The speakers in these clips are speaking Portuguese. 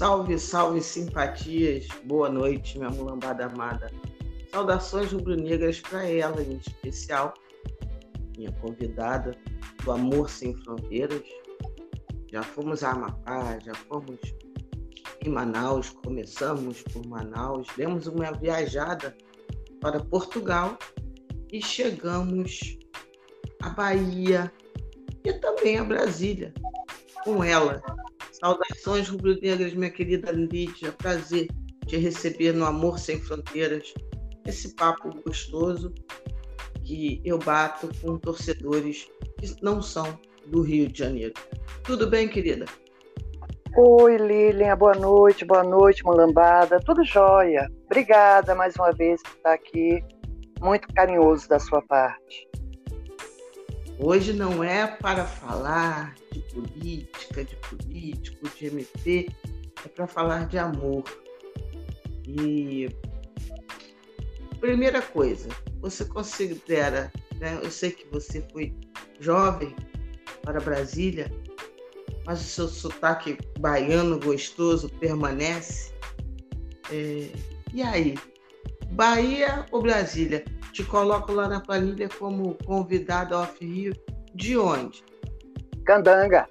Salve, salve, simpatias. Boa noite, minha mulambada amada. Saudações rubro-negras para ela, em especial, minha convidada do Amor Sem Fronteiras. Já fomos a Amapá, já fomos em Manaus, começamos por Manaus, demos uma viajada para Portugal e chegamos à Bahia e também a Brasília com ela. Saudações rubro-negras, minha querida Lídia. Prazer te receber no Amor Sem Fronteiras. Esse papo gostoso que eu bato com torcedores que não são do Rio de Janeiro. Tudo bem, querida? Oi, Lilian, boa noite, boa noite, mulambada. Tudo jóia. Obrigada mais uma vez por estar aqui. Muito carinhoso da sua parte. Hoje não é para falar de política, de político, de MP, é para falar de amor. E primeira coisa, você considera, né, eu sei que você foi jovem para Brasília, mas o seu sotaque baiano gostoso permanece. É, e aí, Bahia ou Brasília? Te coloco lá na planilha como convidado off-Rio. De onde? Candanga.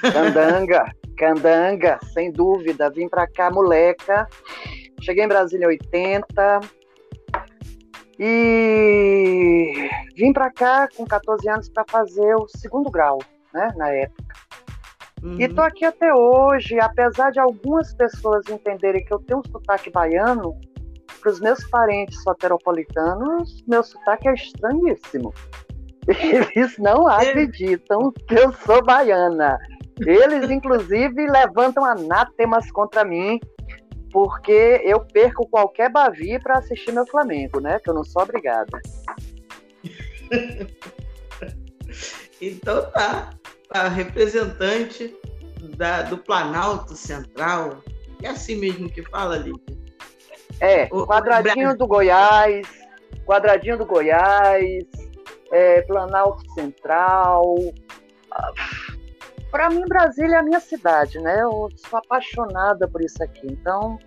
Candanga. Candanga, sem dúvida. Vim para cá, moleca. Cheguei em Brasília em 80. E vim para cá com 14 anos para fazer o segundo grau, né, na época. Uhum. E tô aqui até hoje, apesar de algumas pessoas entenderem que eu tenho um sotaque baiano, para os meus parentes soteropolitanos, meu sotaque é estranhíssimo. Eles não acreditam que eu sou baiana. Eles, inclusive, levantam anátemas contra mim, porque eu perco qualquer Bavi para assistir meu Flamengo, né? Que eu não sou obrigada. então tá a representante da, do Planalto Central. É assim mesmo que fala, Lídia? É, o, quadradinho o... do Goiás, quadradinho do Goiás, é, Planalto Central. Para mim, Brasília é a minha cidade, né? Eu sou apaixonada por isso aqui. Então,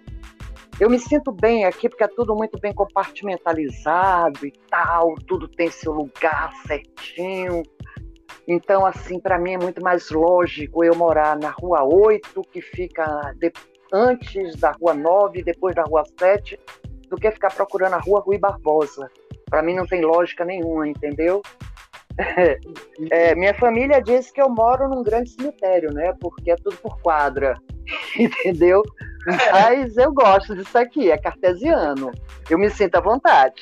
eu me sinto bem aqui porque é tudo muito bem compartimentalizado e tal, tudo tem seu lugar certinho. Então, assim, para mim é muito mais lógico eu morar na Rua 8, que fica antes da Rua 9, depois da Rua 7, do que ficar procurando a Rua Rui Barbosa. Para mim não tem lógica nenhuma, entendeu? É, minha família diz que eu moro num grande cemitério, né? Porque é tudo por quadra, entendeu? Mas eu gosto disso aqui, é cartesiano. Eu me sinto à vontade.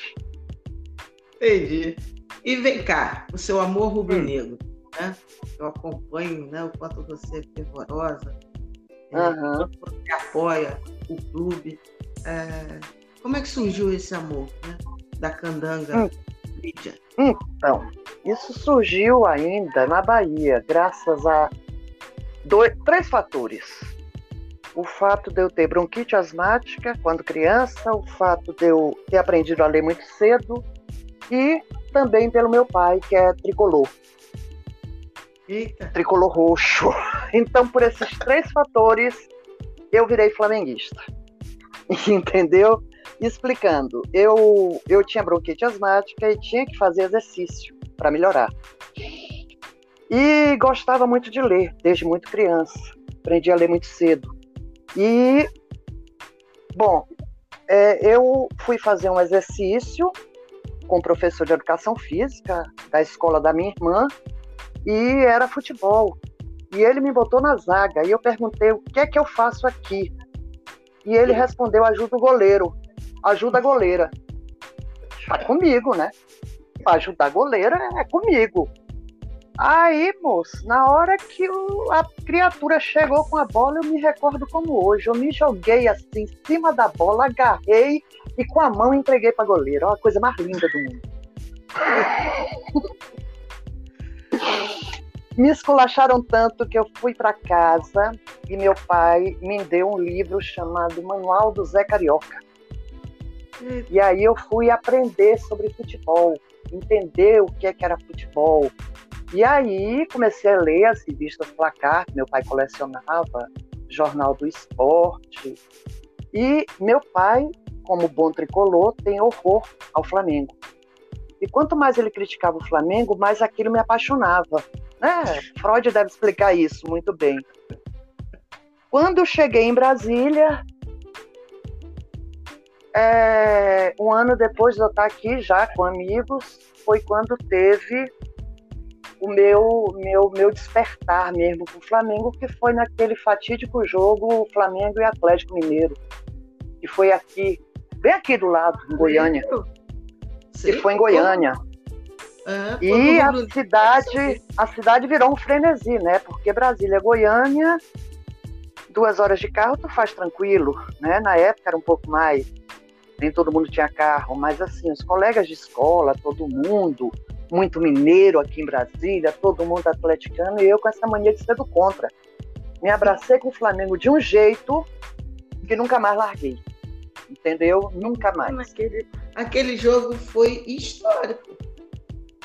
Entendi. E vem cá, o seu amor rubro-negro. Hum né? Eu acompanho né, o quanto você é fervorosa, uhum. você apoia o clube. É... Como é que surgiu esse amor né, da candanga hum. Lídia? Então, isso surgiu ainda na Bahia, graças a dois, três fatores. O fato de eu ter bronquite asmática quando criança, o fato de eu ter aprendido a ler muito cedo e também pelo meu pai, que é tricolor. Eita. tricolor roxo. Então, por esses três fatores, eu virei flamenguista. Entendeu? Explicando, eu, eu tinha bronquite asmática e tinha que fazer exercício para melhorar. E gostava muito de ler, desde muito criança. Aprendi a ler muito cedo. E, bom, é, eu fui fazer um exercício com o professor de educação física da escola da minha irmã e era futebol. E ele me botou na zaga e eu perguntei o que é que eu faço aqui. E ele respondeu: ajuda o goleiro, ajuda a goleira. Tá comigo, né? Ajudar a goleira é comigo. Aí, moço, na hora que o, a criatura chegou com a bola, eu me recordo como hoje. Eu me joguei assim em cima da bola, agarrei e com a mão entreguei pra goleira. Olha a coisa mais linda do mundo. Me esculacharam tanto que eu fui para casa e meu pai me deu um livro chamado Manual do Zé Carioca. E aí eu fui aprender sobre futebol, entender o que, é que era futebol. E aí comecei a ler as revistas placar que meu pai colecionava, Jornal do Esporte. E meu pai, como bom tricolor, tem horror ao Flamengo. E quanto mais ele criticava o Flamengo, mais aquilo me apaixonava. É, Freud deve explicar isso muito bem. Quando cheguei em Brasília, é, um ano depois de eu estar aqui já com amigos, foi quando teve o meu, meu, meu despertar mesmo com o Flamengo, que foi naquele fatídico jogo Flamengo e Atlético Mineiro, que foi aqui, bem aqui do lado, em Goiânia. Sim, que foi em Goiânia. É, e a cidade, a cidade virou um frenesi, né? Porque Brasília, Goiânia, duas horas de carro tu faz tranquilo, né? Na época era um pouco mais, nem todo mundo tinha carro, mas assim, os colegas de escola, todo mundo, muito mineiro aqui em Brasília, todo mundo atleticano, e eu com essa mania de ser do contra. Me abracei com o Flamengo de um jeito que nunca mais larguei. Entendeu? Nunca mais. Aquele, aquele jogo foi histórico.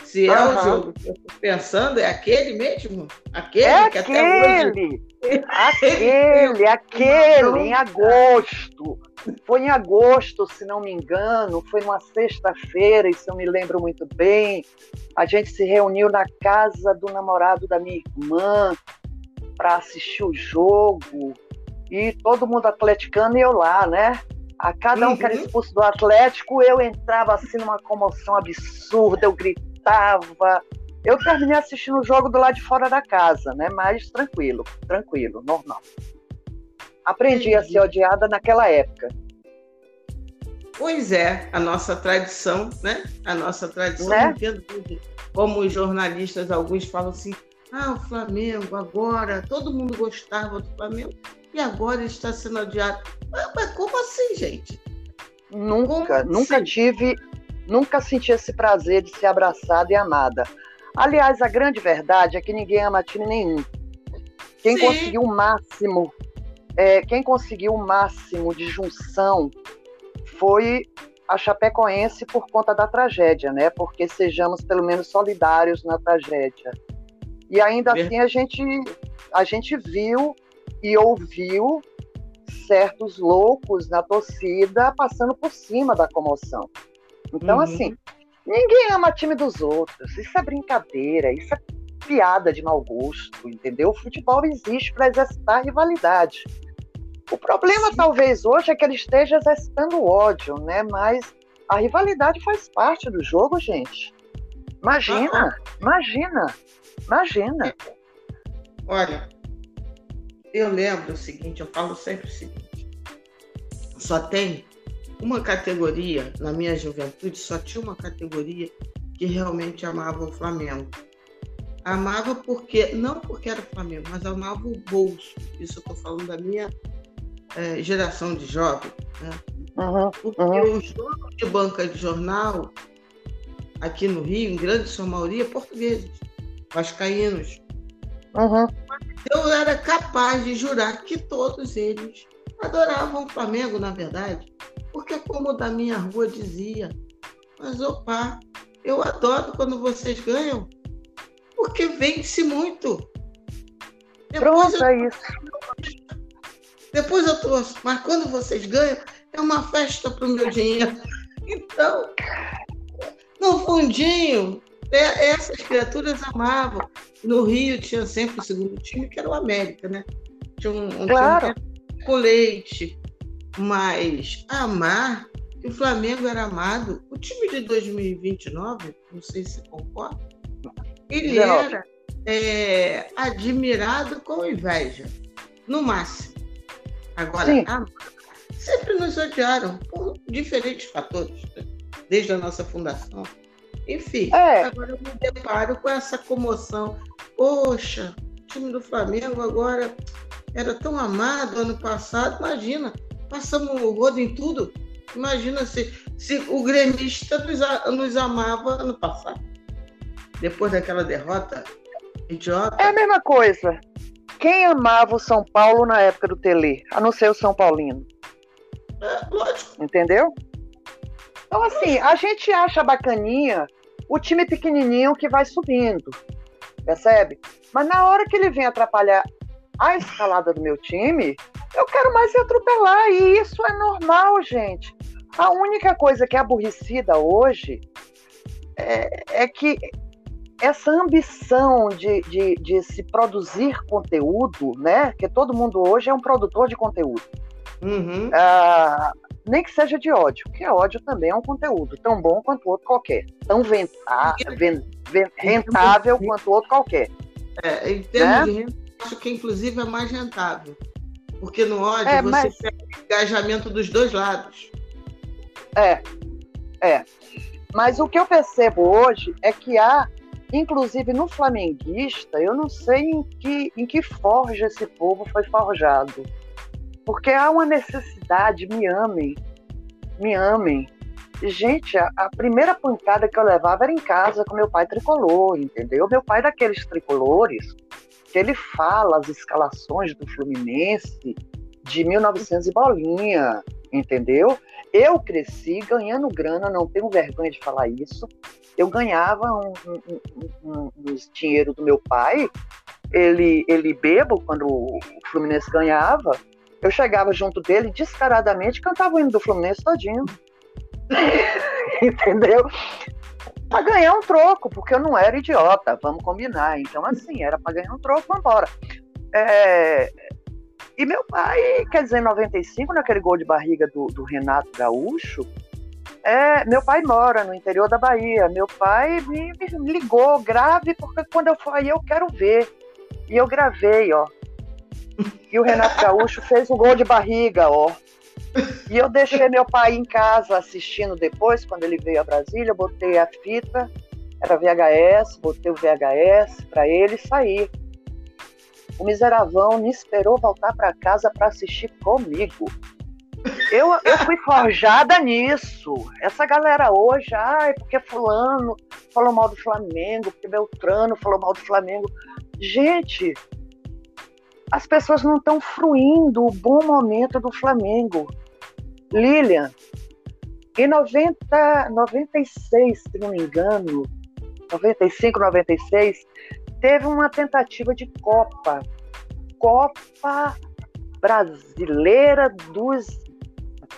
Se é o jogo que eu estou pensando, é aquele mesmo? Aquele é que aquele, até hoje. Aquele, aquele, em agosto. Foi em agosto, se não me engano, foi numa sexta-feira, isso eu me lembro muito bem. A gente se reuniu na casa do namorado da minha irmã para assistir o jogo. E todo mundo atleticano e eu lá, né? A cada um uhum. que era uhum. expulso do Atlético, eu entrava assim numa comoção absurda, eu gritava. Eu terminei assistindo o jogo do lado de fora da casa, né? Mas tranquilo, tranquilo, normal. Aprendi a ser odiada naquela época. Pois é, a nossa tradição, né? A nossa tradição, né? como os jornalistas, alguns falam assim, ah, o Flamengo agora, todo mundo gostava do Flamengo e agora está sendo odiado. Mas, mas como assim, gente? Nunca, como nunca assim? tive, nunca senti esse prazer de ser abraçada e amada. Aliás, a grande verdade é que ninguém ama time nenhum. Quem Sim. conseguiu o máximo, é, quem conseguiu o máximo de junção foi a Chapecoense por conta da tragédia, né? Porque sejamos pelo menos solidários na tragédia. E ainda assim a gente a gente viu e ouviu certos loucos na torcida passando por cima da comoção. Então, uhum. assim, ninguém ama time dos outros. Isso é brincadeira, isso é piada de mau gosto, entendeu? O futebol existe para exercitar rivalidade. O problema, Sim. talvez, hoje é que ele esteja exercitando ódio, né? Mas a rivalidade faz parte do jogo, gente. Imagina, uhum. imagina, imagina. Olha, eu lembro o seguinte, eu falo sempre o seguinte: só tem uma categoria, na minha juventude, só tinha uma categoria que realmente amava o Flamengo. Amava porque, não porque era Flamengo, mas amava o bolso. Isso eu estou falando da minha é, geração de jovem. Né? Uhum, porque uhum. os donos de banca de jornal, aqui no Rio, em grande sua maioria, portugueses, vascaínos. Uhum eu era capaz de jurar que todos eles adoravam o Flamengo, na verdade, porque como da minha rua dizia, mas opa, eu adoro quando vocês ganham, porque vence muito. Depois Pronto, eu... é isso. Depois eu trouxe, mas quando vocês ganham, é uma festa para o meu dinheiro. Então, no fundinho, essas criaturas amavam. No Rio tinha sempre o segundo time, que era o América, né? Tinha um, um claro. time com leite. Mas amar, o Flamengo era amado, o time de 2029, não sei se concorda, ele era é, admirado com inveja, no máximo. Agora, amar, sempre nos odiaram por diferentes fatores, né? desde a nossa fundação enfim, é. agora eu me deparo com essa comoção. Poxa, o time do Flamengo agora era tão amado ano passado. Imagina, passamos o rodo em tudo. Imagina se, se o gremista nos, nos amava ano passado. Depois daquela derrota idiota. É a mesma coisa. Quem amava o São Paulo na época do Tele, a não ser o São Paulino? É, lógico. Entendeu? Então, assim, a gente acha bacaninha o time pequenininho que vai subindo, percebe? Mas na hora que ele vem atrapalhar a escalada do meu time, eu quero mais se atropelar. E isso é normal, gente. A única coisa que é aborrecida hoje é, é que essa ambição de, de, de, se produzir conteúdo, né? Que todo mundo hoje é um produtor de conteúdo. Uhum. Ah, nem que seja de ódio, porque ódio também é um conteúdo tão bom quanto outro qualquer, tão ventar, ven, ven, rentável quanto outro qualquer. É, em termos né? de renda, acho que inclusive é mais rentável, porque no ódio é, você mas... pega o engajamento dos dois lados. É, é. Mas o que eu percebo hoje é que há, inclusive no flamenguista, eu não sei em que, em que forja esse povo foi forjado. Porque há uma necessidade, me amem, me amem. Gente, a, a, primeira pancada que eu levava era em casa com meu pai tricolor, entendeu? Meu pai daqueles tricolores que ele fala as escalações do Fluminense de 1900 e bolinha, entendeu? Eu cresci ganhando grana, não tenho vergonha de falar isso. Eu ganhava um, um, um, um dinheiro do meu pai, ele, ele bebo quando o Fluminense ganhava. Eu chegava junto dele descaradamente cantava o hino do Fluminense todinho. Entendeu? Para ganhar um troco, porque eu não era idiota, vamos combinar. Então, assim, era para ganhar um troco, vamos embora. É, e meu pai, quer dizer, em 95, naquele gol de barriga do, do Renato Gaúcho, é, meu pai mora no interior da Bahia. Meu pai me, me ligou, grave, porque quando eu for aí eu quero ver. E eu gravei, ó. E o Renato Gaúcho fez um gol de barriga, ó. E eu deixei meu pai em casa assistindo depois, quando ele veio a Brasília, eu botei a fita, era VHS, botei o VHS para ele sair. O miseravão me esperou voltar para casa para assistir comigo. Eu, eu fui forjada nisso. Essa galera hoje, ai, porque fulano falou mal do Flamengo, porque Beltrano falou mal do Flamengo. Gente, as pessoas não estão fruindo o bom momento do Flamengo. Lilian, em 90, 96, se não me engano, 95, 96, teve uma tentativa de Copa. Copa Brasileira dos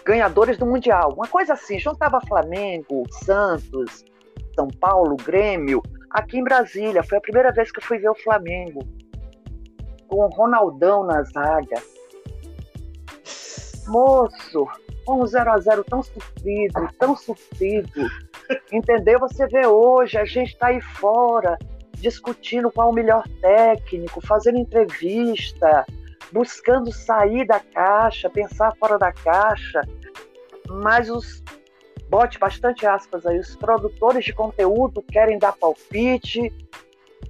ganhadores do Mundial. Uma coisa assim, juntava Flamengo, Santos, São Paulo, Grêmio, aqui em Brasília. Foi a primeira vez que eu fui ver o Flamengo. Com o Ronaldão na zaga. Moço, um 0 a 0 tão sofrido, tão sofrido. Entendeu? Você vê hoje, a gente está aí fora discutindo qual o melhor técnico, fazendo entrevista, buscando sair da caixa, pensar fora da caixa. Mas os, bote bastante aspas aí, os produtores de conteúdo querem dar palpite,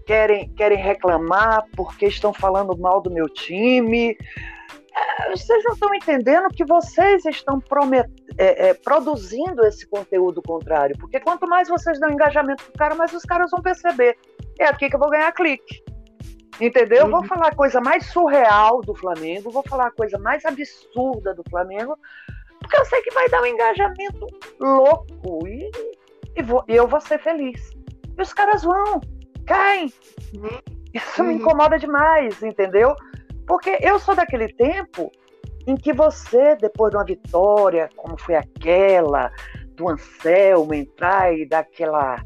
querem, querem reclamar porque estão falando mal do meu time. É, vocês não estão entendendo que vocês estão promet... É, é, produzindo esse conteúdo contrário. Porque quanto mais vocês dão engajamento pro cara, mais os caras vão perceber é aqui que eu vou ganhar clique. Entendeu? Uhum. Vou falar a coisa mais surreal do Flamengo, vou falar a coisa mais absurda do Flamengo, porque eu sei que vai dar um engajamento louco e, e, vou, e eu vou ser feliz. E os caras vão, caem. Uhum. Isso uhum. me incomoda demais, entendeu? Porque eu sou daquele tempo em que você, depois de uma vitória, como foi aquela, do Anselmo entrar e dar aquela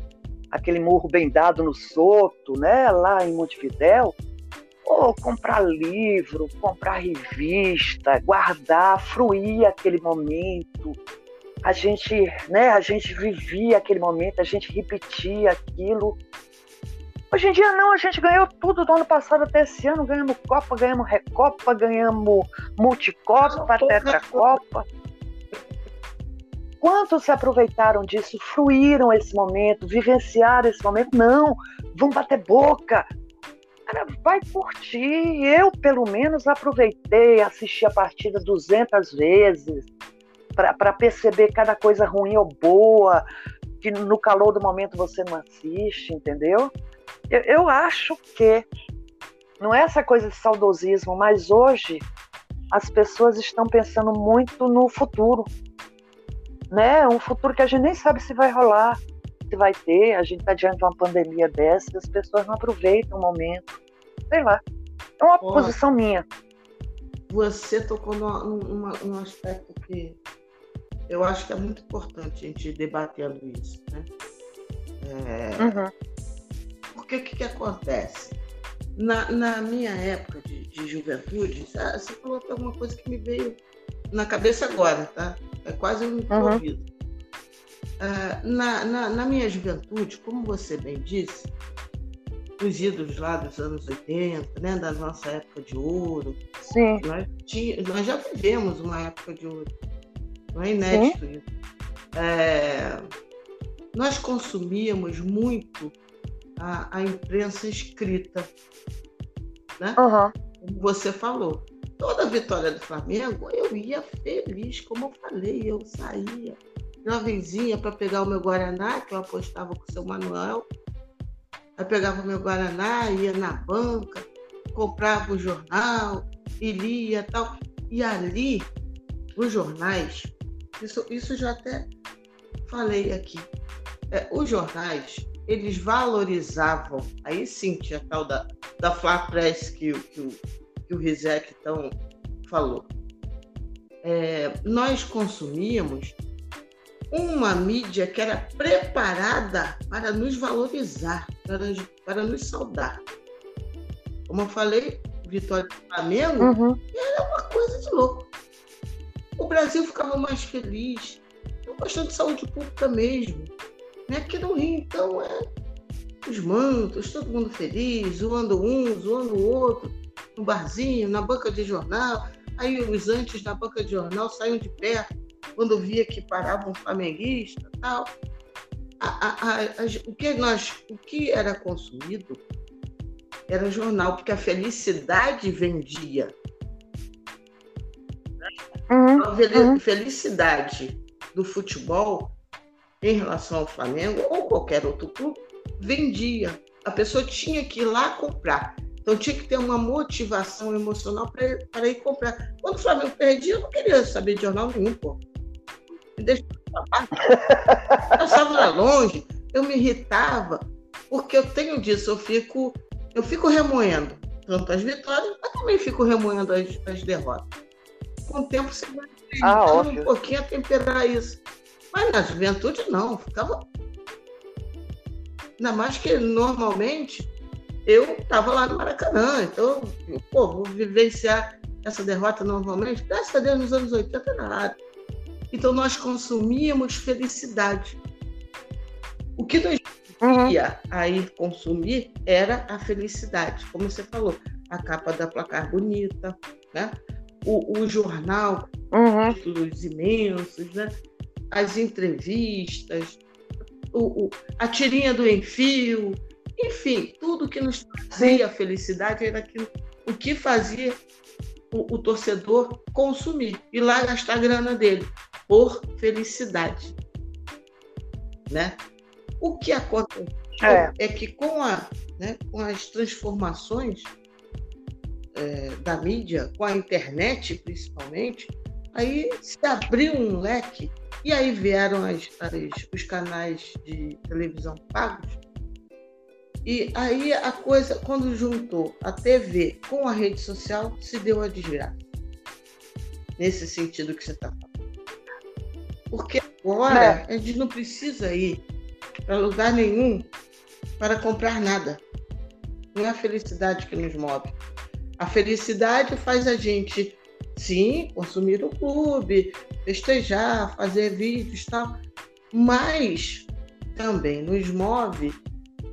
aquele morro bem dado no Soto, né, lá em Montevidéu, ou comprar livro, comprar revista, guardar, fruir aquele momento. A gente, né, a gente vivia aquele momento, a gente repetia aquilo. Hoje em dia não, a gente ganhou tudo do ano passado até esse ano, ganhamos Copa, ganhamos Recopa, ganhamos Multicopa, Tetracopa. Quantos se aproveitaram disso, fruíram esse momento, vivenciaram esse momento? Não, vão bater boca. Cara, vai curtir. Eu, pelo menos, aproveitei, assisti a partida 200 vezes para perceber cada coisa ruim ou boa, que no calor do momento você não assiste, entendeu? Eu, eu acho que não é essa coisa de saudosismo, mas hoje as pessoas estão pensando muito no futuro né? Um futuro que a gente nem sabe se vai rolar, se vai ter. A gente está diante de uma pandemia dessa, as pessoas não aproveitam o momento. Sei lá. É uma posição minha. Você tocou numa, numa, num aspecto que eu acho que é muito importante a gente debatendo isso, né? É, uhum. Porque o que, que acontece? Na, na minha época de, de juventude, você falou até alguma coisa que me veio na cabeça agora, tá? É quase um improviso. Uhum. Uh, na, na, na, minha juventude, como você bem disse, os ídolos lá dos anos 80, né, da nossa época de ouro, Sim. Nós, nós já vivemos uma época de ouro. Não é inédito Sim. isso. É, nós consumíamos muito a, a imprensa escrita. Né? Uhum. Como você falou. Toda vitória do Flamengo, eu ia feliz, como eu falei, eu saía jovenzinha para pegar o meu Guaraná, que eu apostava com o seu Manuel. Aí pegava o meu Guaraná, ia na banca, comprava o jornal e lia tal. E ali, os jornais, isso, isso já até falei aqui, é, os jornais, eles valorizavam, aí sim tinha tal da, da Flá Press que, que, que o Rizek então falou. É, nós consumíamos uma mídia que era preparada para nos valorizar, para, para nos saudar. Como eu falei, Vitória do Flamengo uhum. era uma coisa de louco. O Brasil ficava mais feliz, uma questão de saúde pública mesmo. Né? Aqui no Rio, então, é os mantos, todo mundo feliz, zoando um, zoando o outro, no barzinho, na banca de jornal. Aí os antes da banca de jornal saíam de perto quando via que parava um flamenguista tal. A, a, a, o, que nós, o que era consumido era jornal, porque a felicidade vendia. Uhum, a uhum. felicidade do futebol em relação ao Flamengo ou qualquer outro clube vendia. A pessoa tinha que ir lá comprar. Então tinha que ter uma motivação emocional para ir comprar. Quando o Flamengo perdia, eu não queria saber de jornal nenhum, pô. Me deixa Eu estava longe, eu me irritava, porque eu tenho disso, eu fico, eu fico remoendo tanto as vitórias, mas também fico remoendo as, as derrotas. Com o tempo você vai ah, um pouquinho a temperar isso. Mas na juventude não, ficava. Ainda mais que normalmente eu estava lá no Maracanã, então, pô, vou vivenciar essa derrota normalmente. Graças a Deus, nos anos 80 nada. Então nós consumíamos felicidade. O que nós uhum. ia a ir consumir era a felicidade, como você falou, a capa da placar bonita, né? O, o jornal, uhum. títulos imensos, né? as entrevistas, o, o, a tirinha do enfio, enfim, tudo que nos trazia felicidade era aquilo, o que fazia o, o torcedor consumir e lá gastar a grana dele por felicidade. Né? O que aconteceu é, é que com, a, né, com as transformações é, da mídia, com a internet principalmente, aí se abriu um leque e aí vieram as, as, os canais de televisão pagos. E aí a coisa, quando juntou a TV com a rede social, se deu a desgraça. Nesse sentido que você está falando. Porque agora é. a gente não precisa ir para lugar nenhum para comprar nada. Não é a felicidade que nos move. A felicidade faz a gente, sim, consumir o clube, festejar, fazer vídeos e tal, mas também nos move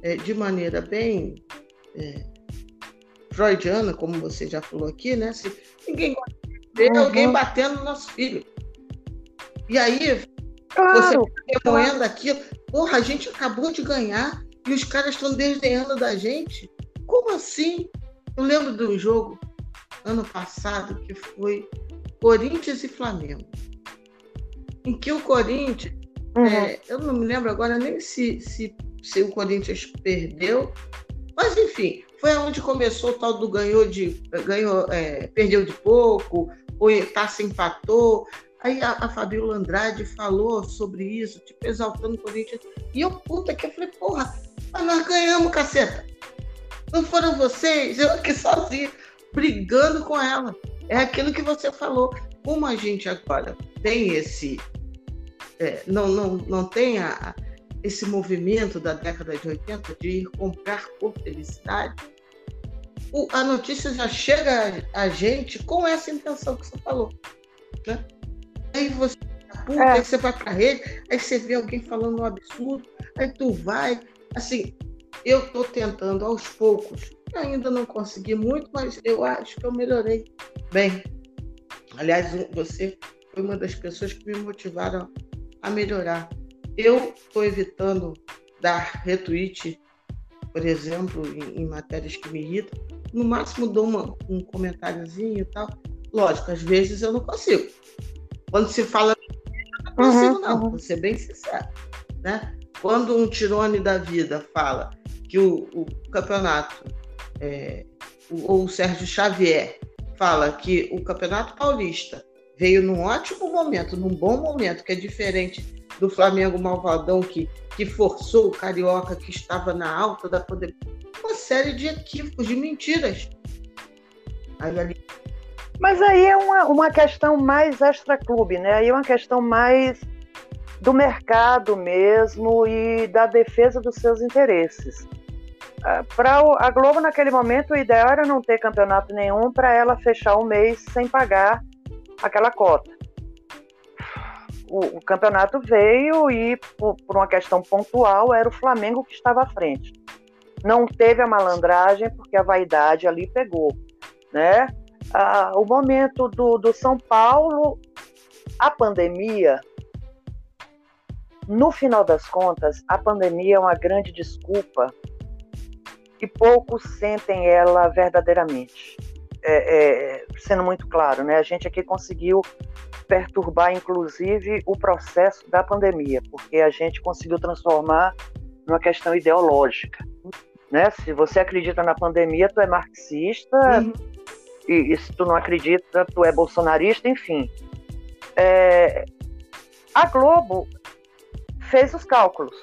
é, de maneira bem é, freudiana, como você já falou aqui, né? Se ninguém gosta de ver uhum. alguém batendo no nosso filho. E aí, claro, você remoendo claro. aquilo. Porra, a gente acabou de ganhar e os caras estão desdenhando da gente. Como assim? Eu lembro de um jogo ano passado que foi Corinthians e Flamengo. Em que o Corinthians, uhum. é, eu não me lembro agora nem se, se, se o Corinthians perdeu, mas enfim, foi onde começou o tal do ganhou de. ganhou, é, perdeu de pouco, ou se empatou. Aí a, a Fabiola Andrade falou sobre isso, tipo, exaltando o Corinthians. E eu, puta, que eu falei, porra, mas nós ganhamos, caceta. Não foram vocês, eu aqui sozinha, brigando com ela. É aquilo que você falou. Como a gente agora tem esse. É, não, não, não tem a, esse movimento da década de 80 de ir comprar por felicidade, o, a notícia já chega a, a, gente com essa intenção que você falou. Né? Aí você puta, é. aí você vai pra rede, aí você vê alguém falando um absurdo, aí tu vai. Assim, eu estou tentando aos poucos. Ainda não consegui muito, mas eu acho que eu melhorei bem. Aliás, você foi uma das pessoas que me motivaram a melhorar. Eu estou evitando dar retweet, por exemplo, em, em, matérias que me irritam. No máximo dou uma, um comentáriozinho e tal. Lógico, às vezes eu não consigo. Quando se fala, eu não consigo, uhum, não, uhum. vou ser bem sincero. Né? Quando um tirone da vida fala que o, o campeonato, é, ou o Sérgio Xavier fala que o Campeonato Paulista veio num ótimo momento, num bom momento, que é diferente do Flamengo Malvadão que, que forçou o Carioca que estava na alta da poder. Uma série de equívocos, de mentiras. Aí, ali... Mas aí é uma, uma questão mais extra-clube, né? Aí é uma questão mais do mercado mesmo e da defesa dos seus interesses. Ah, para a Globo, naquele momento, o ideal era não ter campeonato nenhum para ela fechar o mês sem pagar aquela cota. O, o campeonato veio e, por, por, uma questão pontual, era o Flamengo que estava à frente. Não teve a malandragem porque a vaidade ali pegou. Né? Ah, o momento do, do São Paulo, a pandemia, no final das contas, a pandemia é uma grande desculpa e poucos sentem ela verdadeiramente. É, é, sendo muito claro, né? A gente aqui conseguiu perturbar, inclusive, o processo da pandemia, porque a gente conseguiu transformar numa questão ideológica, né? Se você acredita na pandemia, tu é marxista, uhum. e, e, se tu não acredita, tu é bolsonarista, enfim. É, a Globo fez os cálculos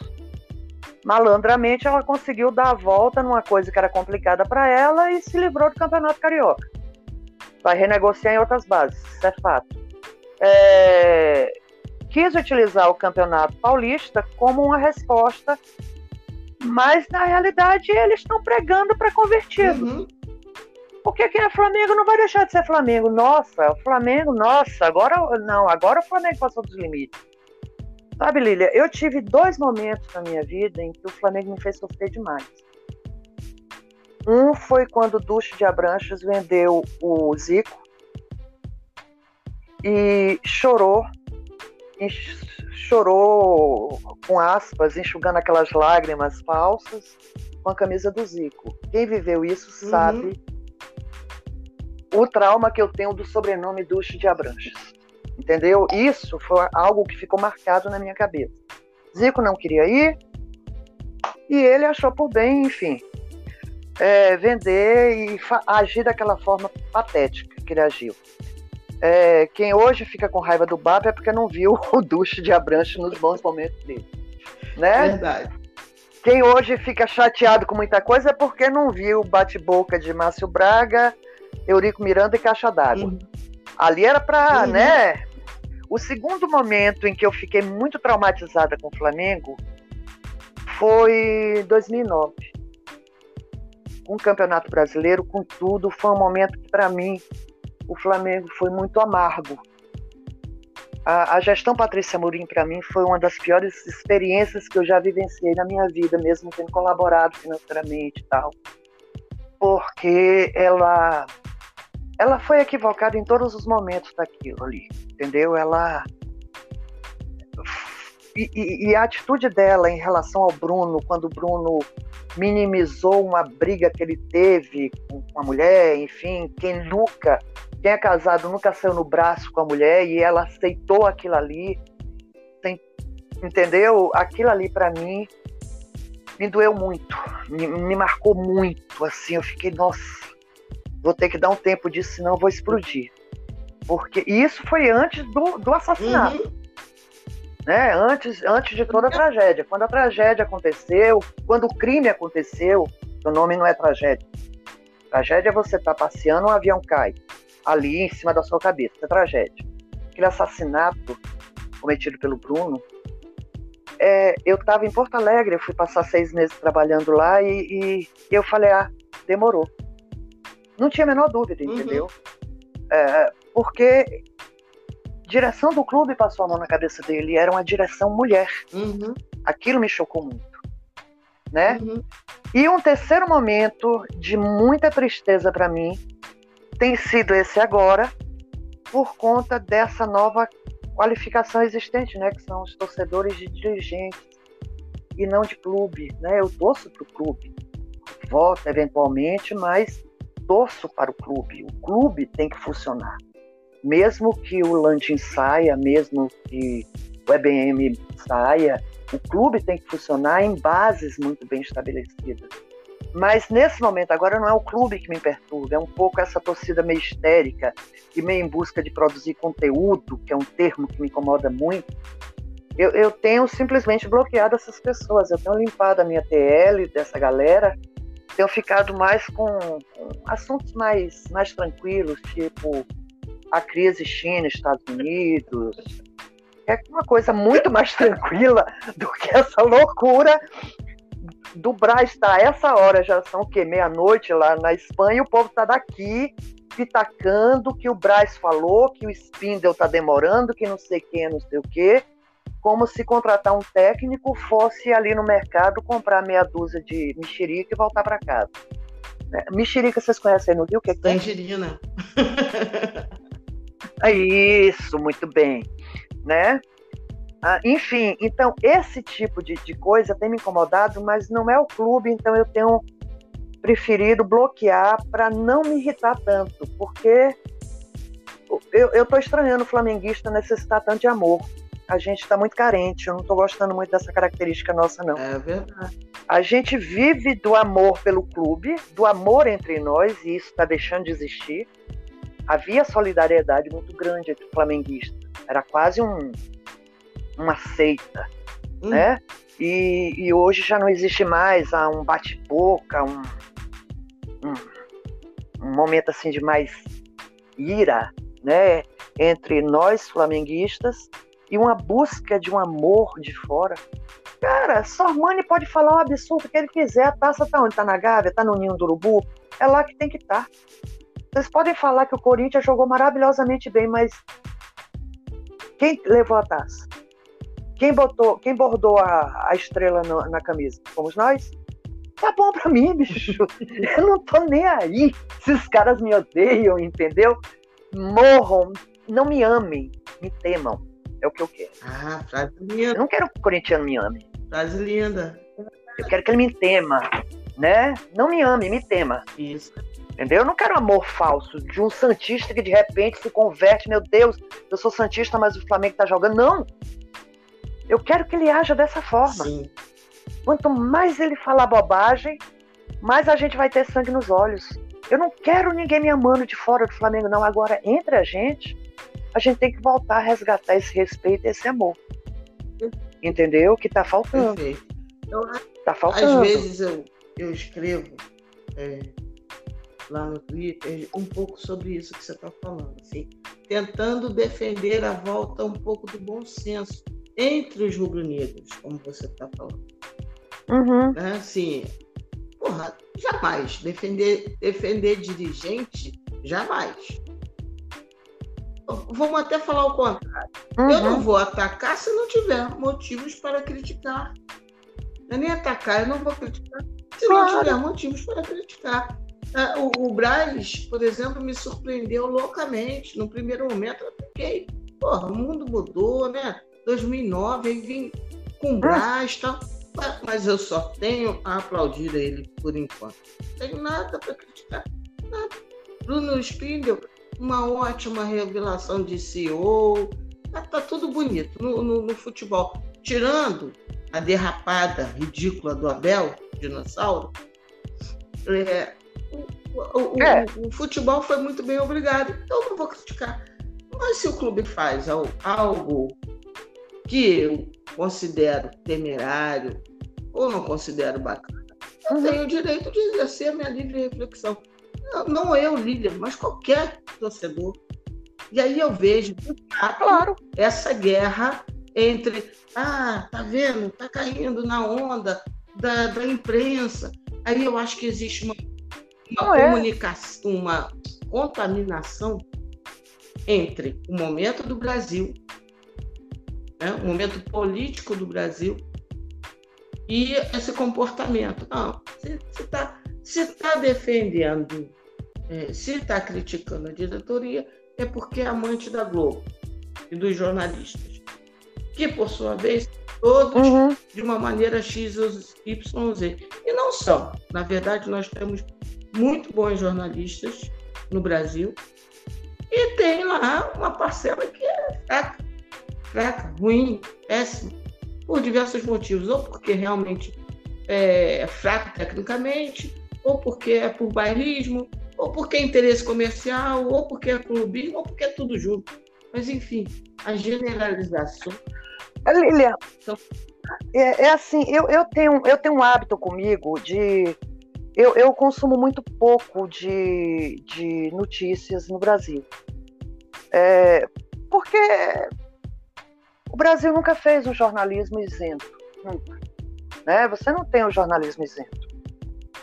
malandramente ela conseguiu dar a volta numa coisa que era complicada para ela e se livrou do campeonato carioca. Vai renegociar em outras bases, isso é fato. É... Quis utilizar o campeonato paulista como uma resposta, mas na realidade eles estão pregando para convertido. Uhum. Porque quem é Flamengo não vai deixar de ser Flamengo. Nossa, o Flamengo, nossa, agora não, agora o Flamengo passou dos limites. Sabe, Lília, eu tive dois momentos na minha vida em que o Flamengo me fez sofrer demais. Um foi quando o Ducho de Abranches vendeu o Zico e chorou, e chorou com aspas, enxugando aquelas lágrimas falsas com a camisa do Zico. Quem viveu isso uhum. sabe uhum. o trauma que eu tenho do sobrenome Ducho de Abranches entendeu? Isso foi algo que ficou marcado na minha cabeça. Zico não queria ir e ele achou por bem, enfim, é, vender e agir daquela forma patética que ele agiu. É, quem hoje fica com raiva do Bab é porque não viu o Ducho de Abranche nos bons momentos dele. Né? Verdade. Quem hoje fica chateado com muita coisa é porque não viu o bate-boca de Márcio Braga, Eurico Miranda e Caixa d'Água. Uhum. Ali era para, uhum. né? O segundo momento em que eu fiquei muito traumatizada com o Flamengo foi 2009. Um campeonato brasileiro com tudo, foi um momento que para mim o Flamengo foi muito amargo. A, a gestão Patrícia Mourinho para mim foi uma das piores experiências que eu já vivenciei na minha vida, mesmo tendo colaborado financeiramente e tal. Porque ela ela foi equivocada em todos os momentos daquilo ali, entendeu? Ela e, e, e, a atitude dela em relação ao Bruno, quando o Bruno minimizou uma briga que ele teve com a mulher, enfim, quem nunca, quem é casado nunca saiu no braço com a mulher e ela aceitou aquilo ali, tem, entendeu? Aquilo ali para mim me doeu muito, me, me marcou muito, assim, eu fiquei, nossa, vou ter que dar um tempo disso, senão eu vou explodir. Porque isso foi antes do, do assassinato. Uhum. Né? Antes, antes de toda a tragédia. Quando a tragédia aconteceu, quando o crime aconteceu, O nome não é tragédia. Tragédia é você estar tá passeando, um avião cai ali em cima da sua cabeça. É tragédia. Aquele assassinato cometido pelo Bruno. É, eu estava em Porto Alegre, eu fui passar seis meses trabalhando lá e, e, e eu falei, ah, demorou. Não tinha a menor dúvida, uhum. entendeu? É, porque direção do clube passou a mão na cabeça dele, era uma direção mulher. Uhum. Aquilo me chocou muito, né? Uhum. E um terceiro momento de muita tristeza para mim tem sido esse agora, por conta dessa nova qualificação existente, né? Que são os torcedores de dirigentes e não de clube, né? Eu torço para o clube, voto eventualmente, mas torço para o clube. O clube tem que funcionar. Mesmo que o Landim saia, mesmo que o EBM saia, o clube tem que funcionar em bases muito bem estabelecidas. Mas nesse momento agora não é o clube que me perturba, é um pouco essa torcida meio histérica e meio em busca de produzir conteúdo, que é um termo que me incomoda muito. Eu, eu tenho simplesmente bloqueado essas pessoas, eu tenho limpado a minha TL dessa galera, tenho ficado mais com, com assuntos mais, mais tranquilos, tipo a crise China, Estados Unidos, é uma coisa muito mais tranquila do que essa loucura do Braz estar tá, essa hora, já são o quê? Meia-noite lá na Espanha, o povo está daqui pitacando que o Braz falou, que o Spindle está demorando, que não sei quem, não sei o quê, como se contratar um técnico fosse ali no mercado comprar meia dúzia de mexerica e voltar para casa. Né? Mexerica vocês conhecem no Rio? O que, é que Tangerina. É isso, muito bem. Né? Ah, enfim, então esse tipo de, de coisa tem me incomodado, mas não é o clube, então eu tenho preferido bloquear para não me irritar tanto, porque eu estou estranhando o flamenguista necessitar tanto de amor. A gente está muito carente, eu não estou gostando muito dessa característica nossa, não. É verdade. A gente vive do amor pelo clube, do amor entre nós, e isso está deixando de existir. Havia solidariedade muito grande entre o flamenguista. Era quase um, uma seita, hum. né? E, e, hoje já não existe mais ah, um bate-boca, um, um, um, momento assim de mais ira, né? Entre nós flamenguistas e uma busca de um amor de fora. Cara, Sormani pode falar o absurdo que ele quiser. A taça tá onde? Tá na Gávea? Tá no Ninho do Urubu? É lá que tem que estar. Tá. Vocês podem falar que o Corinthians jogou maravilhosamente bem, mas quem levou a taça? Quem botou, quem bordou a, a estrela no, na camisa? Fomos nós? Tá bom pra mim, bicho. Eu não tô nem aí se os caras me odeiam, entendeu? Morram, não me amem, me temam. É o que eu quero. Ah, frase linda. Eu não quero que o corintiano me ame. Frase linda. Eu quero que ele me tema, né? Não me ame, me tema. Isso. Entendeu? Eu não quero amor falso de um Santista que de repente se converte, meu Deus, eu sou Santista, mas o Flamengo tá jogando. Não! Eu quero que ele haja dessa forma. Sim. Quanto mais ele falar bobagem, mais a gente vai ter sangue nos olhos. Eu não quero ninguém me amando de fora do Flamengo, não. Agora, entre a gente, a gente tem que voltar a resgatar esse respeito e esse amor. Entendeu? Que tá faltando. Perfeito. Eu, tá faltando. Às vezes eu, eu escrevo é, lá no Twitter um pouco sobre isso que você está falando, assim, tentando defender a volta um pouco do bom senso entre os rubro-negros, como você está falando. Uhum. Né? Assim, porra, jamais. Defender, defender dirigente, jamais. Vamos até falar o contrário. Uhum. Eu não vou atacar se não tiver motivos para criticar. Não é nem atacar, eu não vou criticar se claro. não tiver motivos para criticar. É, o, o Braz, por exemplo, me surpreendeu loucamente. No primeiro momento, eu fiquei, porra, o mundo mudou, né? 2009, aí vim com Brás e tal. Mas eu só tenho a aplaudir a ele por enquanto. Não tenho nada para criticar. Nada. Bruno Spindel, uma ótima revelação de CEO. Tá, tá tudo bonito no, no, no, futebol. Tirando a derrapada ridícula do Abel, dinossauro, é, o, o, é. o, o futebol foi muito bem obrigado. Então não vou criticar. Mas se o clube faz algo que eu considero temerário ou não considero bacana, eu uhum. tenho o direito de exercer a minha livre reflexão. Não eu, Lilian, mas qualquer torcedor. E aí eu vejo, claro, essa guerra entre, ah, tá vendo, tá caindo na onda da, da imprensa. Aí eu acho que existe uma, uma é. comunicação, é. uma contaminação entre o momento do Brasil, né, o momento político do Brasil e esse comportamento. Não, você está se tá defendendo, é, se está criticando a diretoria, é porque é amante da Globo e dos jornalistas, que por sua vez todos uhum. de uma maneira X, Y, Z. E não são. Na verdade, nós temos muito bons jornalistas no Brasil e tem lá uma parcela que é fraca, fraca, ruim, péssima, por diversos motivos. Ou porque realmente é fraco tecnicamente, ou porque é por bairrismo, ou porque é interesse comercial, ou porque é clubismo, ou porque é tudo junto. Mas, enfim, a generalização. Lilian, é, é, assim, eu, eu, tenho, eu tenho um hábito comigo de. Eu, eu consumo muito pouco de, de notícias no Brasil. É, porque o Brasil nunca fez um jornalismo isento. Nunca. Né? Você não tem um jornalismo isento.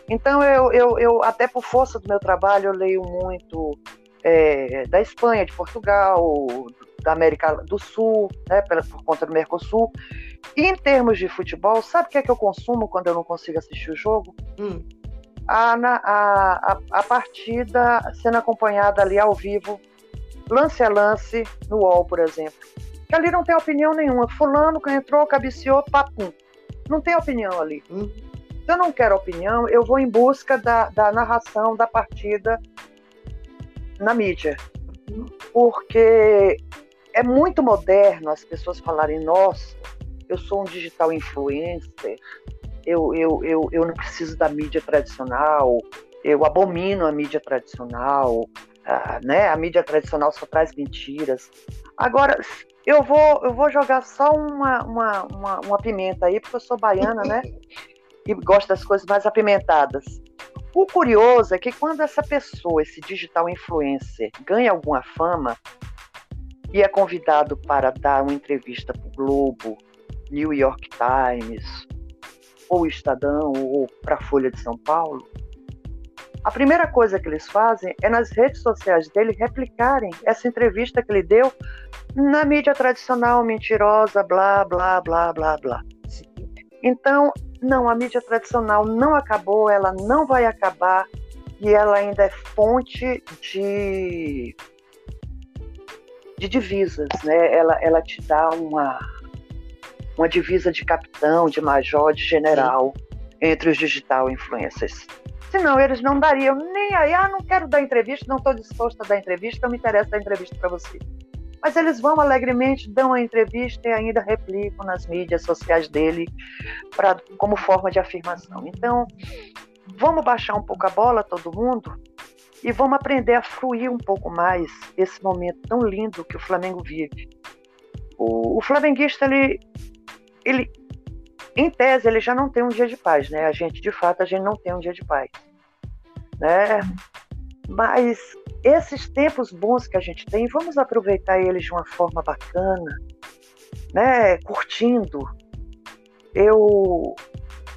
Então, eu, eu, eu, até por força do meu trabalho, eu leio muito é, da Espanha, de Portugal, da América do Sul, né, por conta do Mercosul. E em termos de futebol, sabe o que é que eu consumo quando eu não consigo assistir o jogo? Hum. A, a, a, a, partida sendo acompanhada ali ao vivo, lance a lance, no UOL, por exemplo. Que ali não tem opinião nenhuma. Fulano que entrou, cabeceou, papum. Não tem opinião ali. Hum. Se eu não quero opinião, eu vou em busca da, da narração da partida na mídia. Porque é muito moderno as pessoas falarem, nossa, eu sou um digital influencer, eu, eu, eu, eu não preciso da mídia tradicional, eu abomino a mídia tradicional, ah, né? a mídia tradicional só traz mentiras. Agora, eu vou, eu vou jogar só uma, uma, uma, uma pimenta aí, porque eu sou baiana, né? e gosta das coisas mais apimentadas. O curioso é que quando essa pessoa, esse digital influencer, ganha alguma fama e é convidado para dar uma entrevista para o Globo, New York Times, ou Estadão, ou para a Folha de São Paulo, a primeira coisa que eles fazem é nas redes sociais dele replicarem essa entrevista que ele deu na mídia tradicional mentirosa, blá, blá, blá, blá, blá. Então, não, a mídia tradicional não acabou, ela não vai acabar e ela ainda é fonte de, de divisas, né? Ela, ela te dá uma, uma divisa de capitão, de major, de general Sim. entre os digital influencers. Senão eles não dariam nem aí, ah, não quero dar entrevista, não estou disposto a dar entrevista, não me interessa dar entrevista para você. Mas eles vão alegremente, dão a entrevista e ainda replicam nas mídias sociais dele pra, como forma de afirmação. Então, vamos baixar um pouco a bola, todo mundo, e vamos aprender a fruir um pouco mais esse momento tão lindo que o Flamengo vive. O, o flamenguista, ele, ele, em tese, ele já não tem um dia de paz, né? A gente, de fato, a gente não tem um dia de paz, né? Mas esses tempos bons que a gente tem, vamos aproveitar eles de uma forma bacana, né? Curtindo. Eu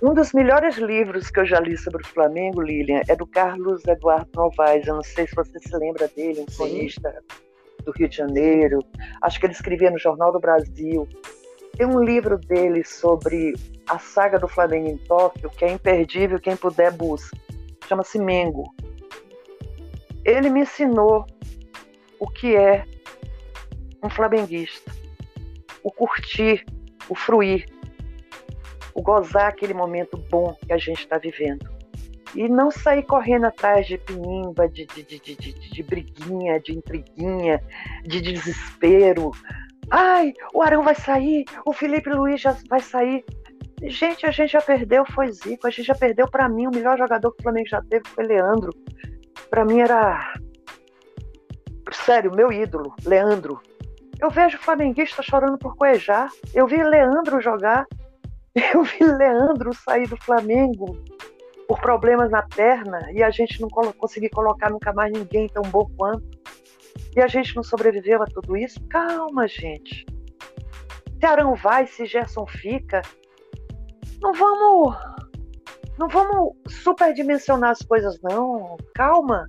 um dos melhores livros que eu já li sobre o Flamengo, Lilian, é do Carlos Eduardo Novaes. Eu não sei se você se lembra dele, um cronista do Rio de Janeiro. Acho que ele escrevia no Jornal do Brasil. Tem um livro dele sobre a saga do Flamengo em Tóquio, que é imperdível, quem puder busca. Chama-se Mengo ele me ensinou o que é um flamenguista, o curtir, o fruir, o gozar aquele momento bom que a gente está vivendo. E não sair correndo atrás de pinimba, de, de, de, de, briguinha, de intriguinha, de desespero. Ai, o Arão vai sair, o Felipe Luiz já vai sair. Gente, a gente já perdeu, foi Zico, a gente já perdeu para mim, o melhor jogador que o Flamengo já teve foi Leandro para mim era sério, meu ídolo, Leandro. Eu vejo flamenguista chorando por Cuejá. Eu vi Leandro jogar. Eu vi Leandro sair do Flamengo por problemas na perna e a gente não conseguir colocar nunca mais ninguém tão bom quanto. E a gente não sobreviveu a tudo isso? Calma, gente. Se Arão vai, se Gerson fica, não vamos não vamos superdimensionar as coisas, não. Calma.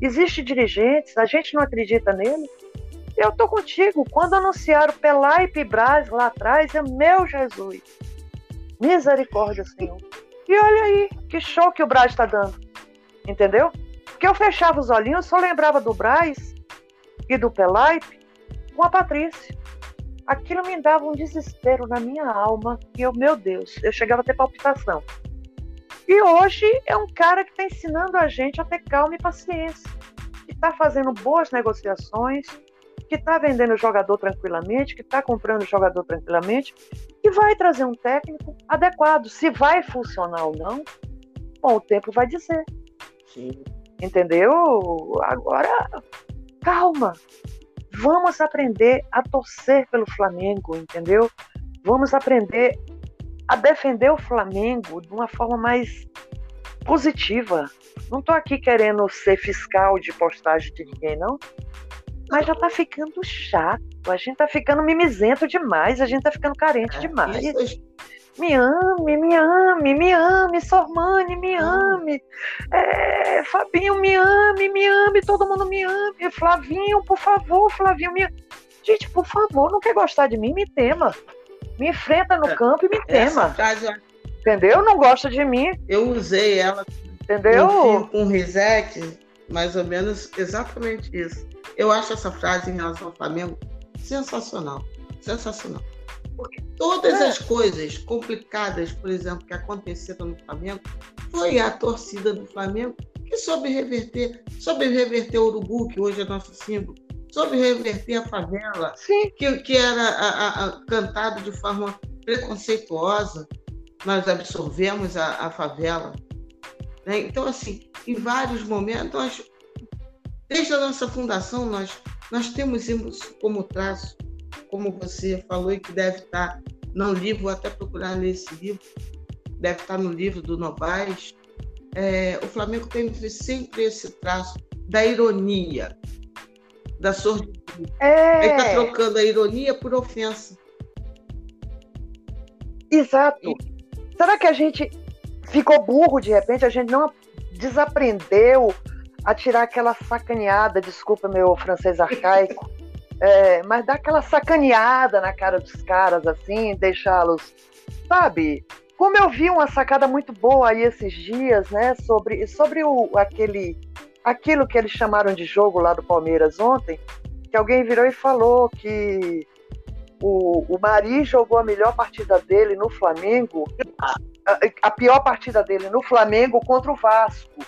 Existem dirigentes, a gente não acredita nele. Eu tô contigo. Quando anunciaram Pelai e Braz lá atrás, é meu Jesus. Misericórdia, Senhor. E olha aí, que show que o Braz está dando. Entendeu? Porque eu fechava os olhinhos, só lembrava do Braz e do Pelaipe com a Patrícia. Aquilo me dava um desespero na minha alma. E eu, meu Deus, eu chegava a ter palpitação. E hoje é um cara que está ensinando a gente a ter calma e paciência, que está fazendo boas negociações, que está vendendo o jogador tranquilamente, que está comprando o jogador tranquilamente, e vai trazer um técnico adequado. Se vai funcionar ou não, bom, o tempo vai dizer. Sim. Entendeu? Agora, calma. Vamos aprender a torcer pelo Flamengo, entendeu? Vamos aprender a defender o Flamengo de uma forma mais positiva. Não estou aqui querendo ser fiscal de postagem de ninguém, não. Mas já está ficando chato. A gente está ficando mimizento demais. A gente está ficando carente é, demais. Me ame, me ame, me ame, Sormani, me ame. É, Fabinho, me ame, me ame, todo mundo me ame. Flavinho, por favor, Flavinho, me Gente, por favor, não quer gostar de mim? Me tema. Me enfrenta no é, campo e me tema. Frase, entendeu? Não gosta de mim. Eu usei ela entendeu? com um reset, mais ou menos exatamente isso. Eu acho essa frase em relação ao Flamengo sensacional. Sensacional. Porque todas é. as coisas complicadas, por exemplo, que aconteceram no Flamengo, foi a torcida do Flamengo que soube reverter, soube reverter o Urubu, que hoje é nosso símbolo, sobre reverter a favela, Sim. Que, que era a, a, cantado de forma preconceituosa. Nós absorvemos a, a favela. Né? Então, assim, em vários momentos, nós, desde a nossa fundação, nós, nós temos isso como traço, como você falou, e que deve estar no livro, vou até procurar ler esse livro, deve estar no livro do Novaes. É, o Flamengo tem sempre esse traço da ironia, da sordidez. É... Ele está trocando a ironia por ofensa. Exato. E... Será que a gente ficou burro de repente? A gente não desaprendeu a tirar aquela sacaneada, desculpa meu francês arcaico, é, mas dar aquela sacaneada na cara dos caras, assim, deixá-los, sabe? Como eu vi uma sacada muito boa aí esses dias, né, sobre, sobre o, aquele aquilo que eles chamaram de jogo lá do Palmeiras ontem, que alguém virou e falou que o, o Mari jogou a melhor partida dele no Flamengo, a, a pior partida dele no Flamengo contra o Vasco,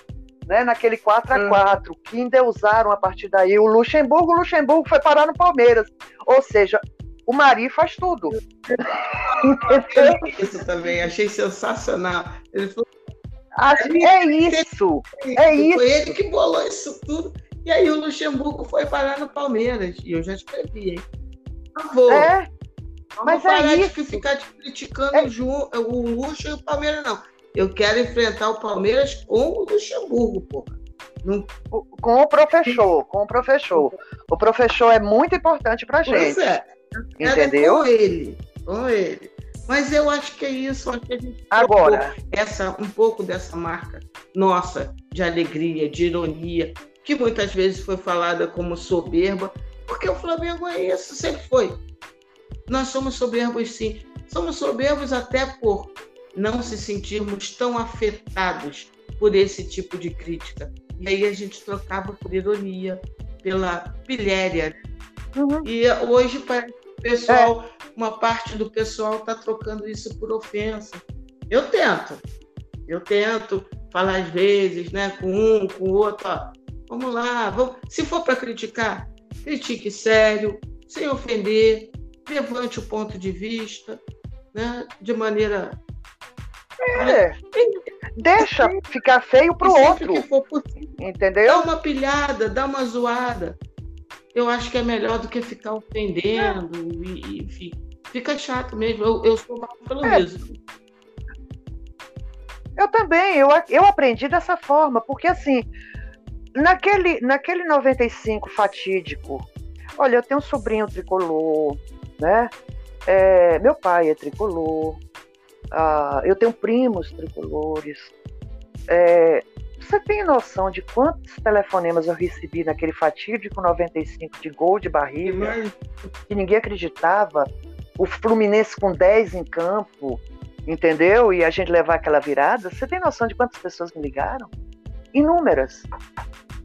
né, naquele 4 a 4 hum. que endeusaram a partir daí. O Luxemburgo, o Luxemburgo foi parar no Palmeiras. Ou seja, o Mari faz tudo. Isso também, achei sensacional. Ele falou é isso, é isso. Foi ele que bolou isso tudo. E aí o Luxemburgo foi parar no Palmeiras. E eu já escrevi, hein? Por favor. É, mas é parar isso. de ficar criticando é. o Luxo e o Palmeiras, não. Eu quero enfrentar o Palmeiras com o Luxemburgo, porra. Não... Com o professor, com o professor. O professor é muito importante pra gente. Pois é. Entendeu? Com ele, com ele. Mas eu acho que é isso, acho que a gente Agora, essa um pouco dessa marca nossa de alegria, de ironia, que muitas vezes foi falada como soberba, porque o Flamengo é isso, sempre foi. Nós somos soberbos sim. Somos soberbos até por não se sentirmos tão afetados por esse tipo de crítica. E aí a gente trocava por ironia, pela pilhéria. Uhum. E hoje parece pessoal, é. uma parte do pessoal está trocando isso por ofensa. Eu tento, eu tento falar às vezes, né, com um, com o outro, ó, vamos lá, vamos. se for para criticar, critique sério, sem ofender, levante o ponto de vista, né, de maneira é. Deixa ficar feio pro outro. Entendeu? Dá uma pilhada, dá uma zoada eu acho que é melhor do que ficar ofendendo e, enfim, fica chato mesmo. Eu, eu sou mal pelo é. mesmo. Eu, também, eu, eu aprendi dessa forma, porque assim, naquele, naquele 95 fatídico, olha, eu tenho um sobrinho tricolor, né? É, meu pai é tricolor, ah, eu tenho primos tricolores. É, você tem noção de quantos telefonemas eu recebi naquele fatídico 95 de gol de barriga? Que ninguém acreditava. O Fluminense com 10 em campo, entendeu? E a gente levar aquela virada. Você tem noção de quantas pessoas me ligaram? Inúmeras.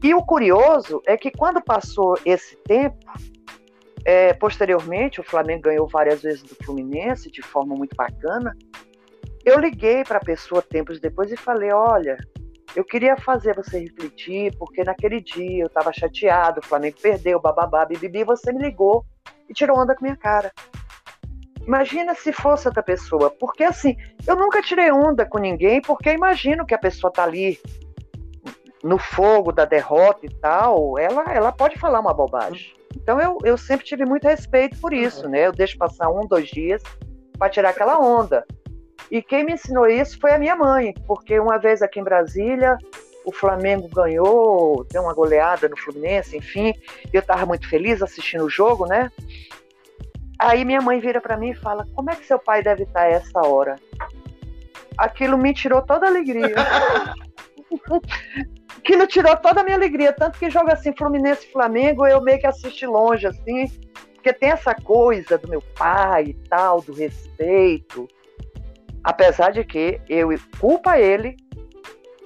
E o curioso é que quando passou esse tempo, é, posteriormente, o Flamengo ganhou várias vezes do Fluminense de forma muito bacana. Eu liguei para a pessoa tempos depois e falei: Olha, eu queria fazer você refletir, porque naquele dia eu estava chateado, o Flamengo perdeu, bababá, bibibi, você me ligou e tirou onda com minha cara. Imagina se fosse outra pessoa, porque assim, eu nunca tirei onda com ninguém, porque imagino que a pessoa tá ali no fogo da derrota e tal, ela, ela pode falar uma bobagem. Então eu, eu sempre tive muito respeito por isso, né? Eu deixo passar um, dois dias para tirar aquela onda. E quem me ensinou isso foi a minha mãe, porque uma vez aqui em Brasília, o Flamengo ganhou, deu uma goleada no Fluminense, enfim, eu estava muito feliz assistindo o jogo, né? Aí minha mãe vira para mim e fala: Como é que seu pai deve estar essa hora? Aquilo me tirou toda a alegria. aquilo tirou toda a minha alegria. Tanto que joga assim, Fluminense e Flamengo, eu meio que assisto longe, assim, porque tem essa coisa do meu pai e tal, do respeito. Apesar de que eu culpo a ele,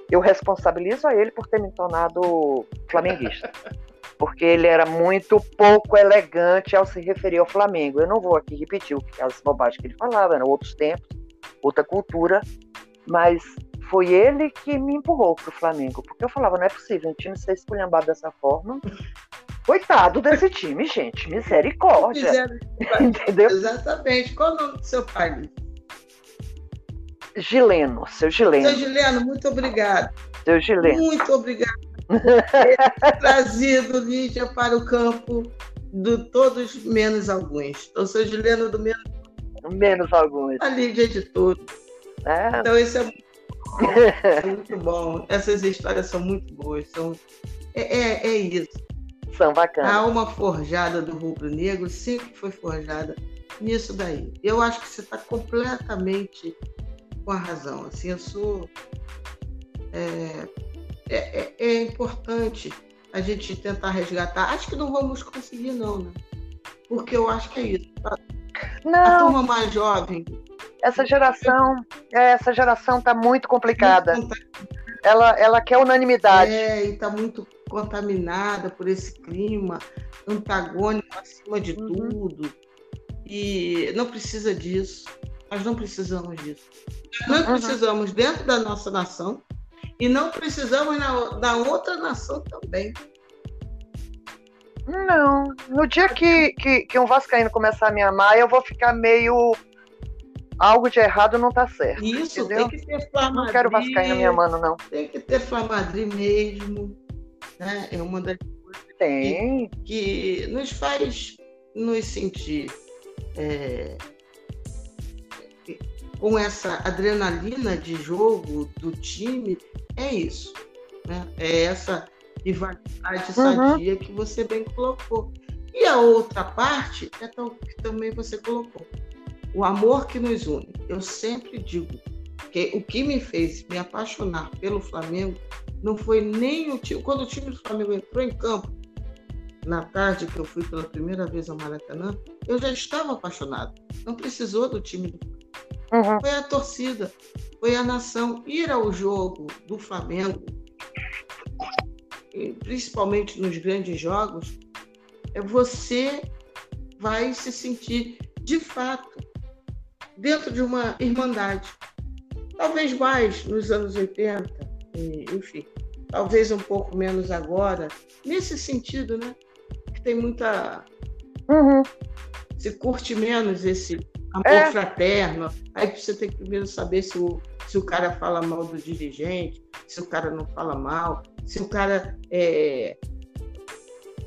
eu responsabilizo a ele por ter me tornado flamenguista. Porque ele era muito pouco elegante ao se referir ao Flamengo. Eu não vou aqui repetir as bobagens que ele falava, eram outros tempos, outra cultura, mas foi ele que me empurrou pro Flamengo, porque eu falava, não é possível um time ser esculhambado dessa forma. Coitado desse time, gente, misericórdia. Entendeu? Exatamente. Qual o nome do seu pai? Gileno, seu Gileno. Seu Gileno, muito obrigado. Seu Gileno. Muito obrigado. trazido Lídia para o campo de todos menos alguns. Então, seu Gileno do menos menos alguns. A Lídia de tudo. É. Então, isso é muito é muito bom. Essas histórias são muito boas. São... É, é, é isso. São bacanas. A alma forjada do rubro-negro sempre foi forjada nisso daí. Eu acho que você está completamente com a razão. Assim, eu sou. É, é, é, é, importante a gente tentar resgatar. Acho que não vamos conseguir, não, né? Porque eu acho que é isso. Não. A turma mais jovem essa geração, é, essa geração está muito complicada. Ela, ela quer unanimidade. É, e está muito contaminada por esse clima antagônico acima de uhum. tudo. E não precisa disso. Nós não precisamos disso. Nós uhum. precisamos dentro da nossa nação e não precisamos na, na outra nação também. Não. No dia que, que, que um Vascaíno começar a me amar, eu vou ficar meio algo de errado não tá certo. Isso, entendeu? tem que ter Flamadri. Não quero Vascaíno minha mano, não. Tem que ter Flamadri mesmo. Né? É uma das coisas tem. Que, que nos faz nos sentir é, com essa adrenalina de jogo do time. É isso. Né? É essa rivalidade uhum. sadia que você bem colocou. E a outra parte é tão, que também você colocou o amor que nos une. Eu sempre digo que o que me fez me apaixonar pelo Flamengo não foi nem o time. Quando o time do Flamengo entrou em campo, na tarde que eu fui pela primeira vez ao Maracanã, eu já estava apaixonado. Não precisou do time do uhum. Foi a torcida, foi a nação. Ir ao jogo do Flamengo, principalmente nos grandes jogos, é você vai se sentir de fato dentro de uma irmandade. Talvez mais nos anos 80, enfim, talvez um pouco menos agora, nesse sentido, né? Que tem muita. Uhum. Se curte menos esse amor é. fraterno. Aí você tem que primeiro saber se o, se o cara fala mal do dirigente, se o cara não fala mal, se o cara é,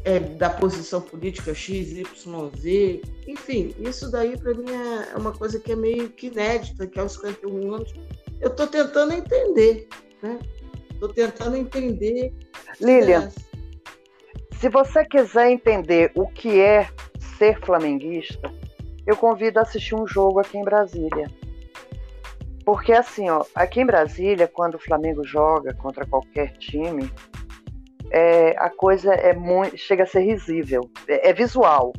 é, da posição política X, Y, Z. Enfim, isso daí para mim é uma coisa que é meio que inédita, que aos 51 anos eu estou tentando entender, né? Estou tentando entender. Lilian, se você quiser entender o que é ser flamenguista, eu convido a assistir um jogo aqui em Brasília. Porque assim, ó, aqui em Brasília, quando o Flamengo joga contra qualquer time, é, a coisa é muito, chega a ser risível, é, é visual.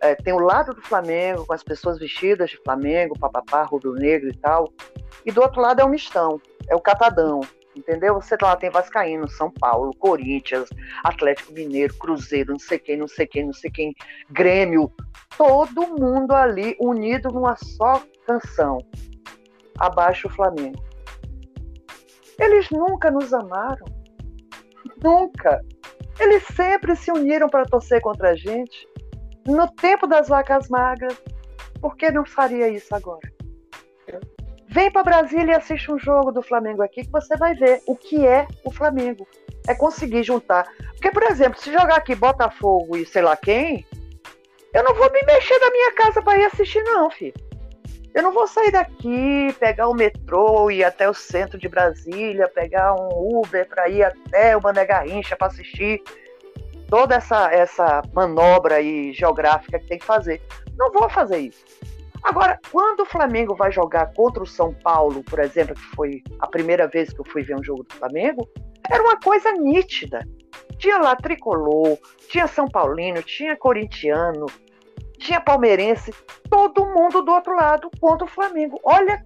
É, tem o lado do Flamengo, com as pessoas vestidas de Flamengo, papapá, rubro-negro e tal, e do outro lado é o mistão, é o catadão, entendeu? Você lá tem Vascaíno, São Paulo, Corinthians, Atlético Mineiro, Cruzeiro, não sei quem, não sei quem, não sei quem, Grêmio, todo mundo ali unido numa só canção. Abaixo o Flamengo. Eles nunca nos amaram. Nunca. Eles sempre se uniram para torcer contra a gente. No tempo das vacas magras, por que não faria isso agora? Vem para Brasília e assiste um jogo do Flamengo aqui que você vai ver o que é o Flamengo. É conseguir juntar. Porque, por exemplo, se jogar aqui Botafogo e sei lá quem, eu não vou me mexer da minha casa para ir assistir, não, filho. Eu não vou sair daqui, pegar o metrô, ir até o centro de Brasília, pegar um Uber para ir até o Mané Garrincha para assistir toda essa, essa manobra aí geográfica que tem que fazer. Não vou fazer isso. Agora, quando o Flamengo vai jogar contra o São Paulo, por exemplo, que foi a primeira vez que eu fui ver um jogo do Flamengo, era uma coisa nítida. Tinha lá tricolor, tinha São Paulino, tinha corintiano, tinha palmeirense, todo mundo do outro lado contra o Flamengo. Olha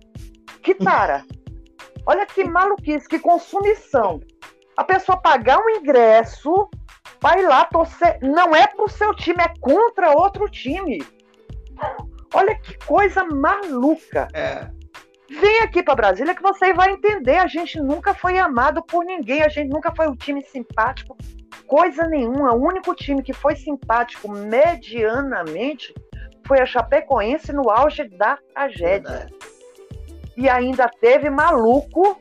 que tara. Olha que maluquice, que consumição. A pessoa pagar um ingresso, vai lá torcer. Não é pro seu time, é contra outro time. Olha que coisa maluca. É. Vem aqui para Brasília que você vai entender. A gente nunca foi amado por ninguém, a gente nunca foi um time simpático, coisa nenhuma. O único time que foi simpático medianamente foi a Chapecoense no auge da tragédia. E ainda teve maluco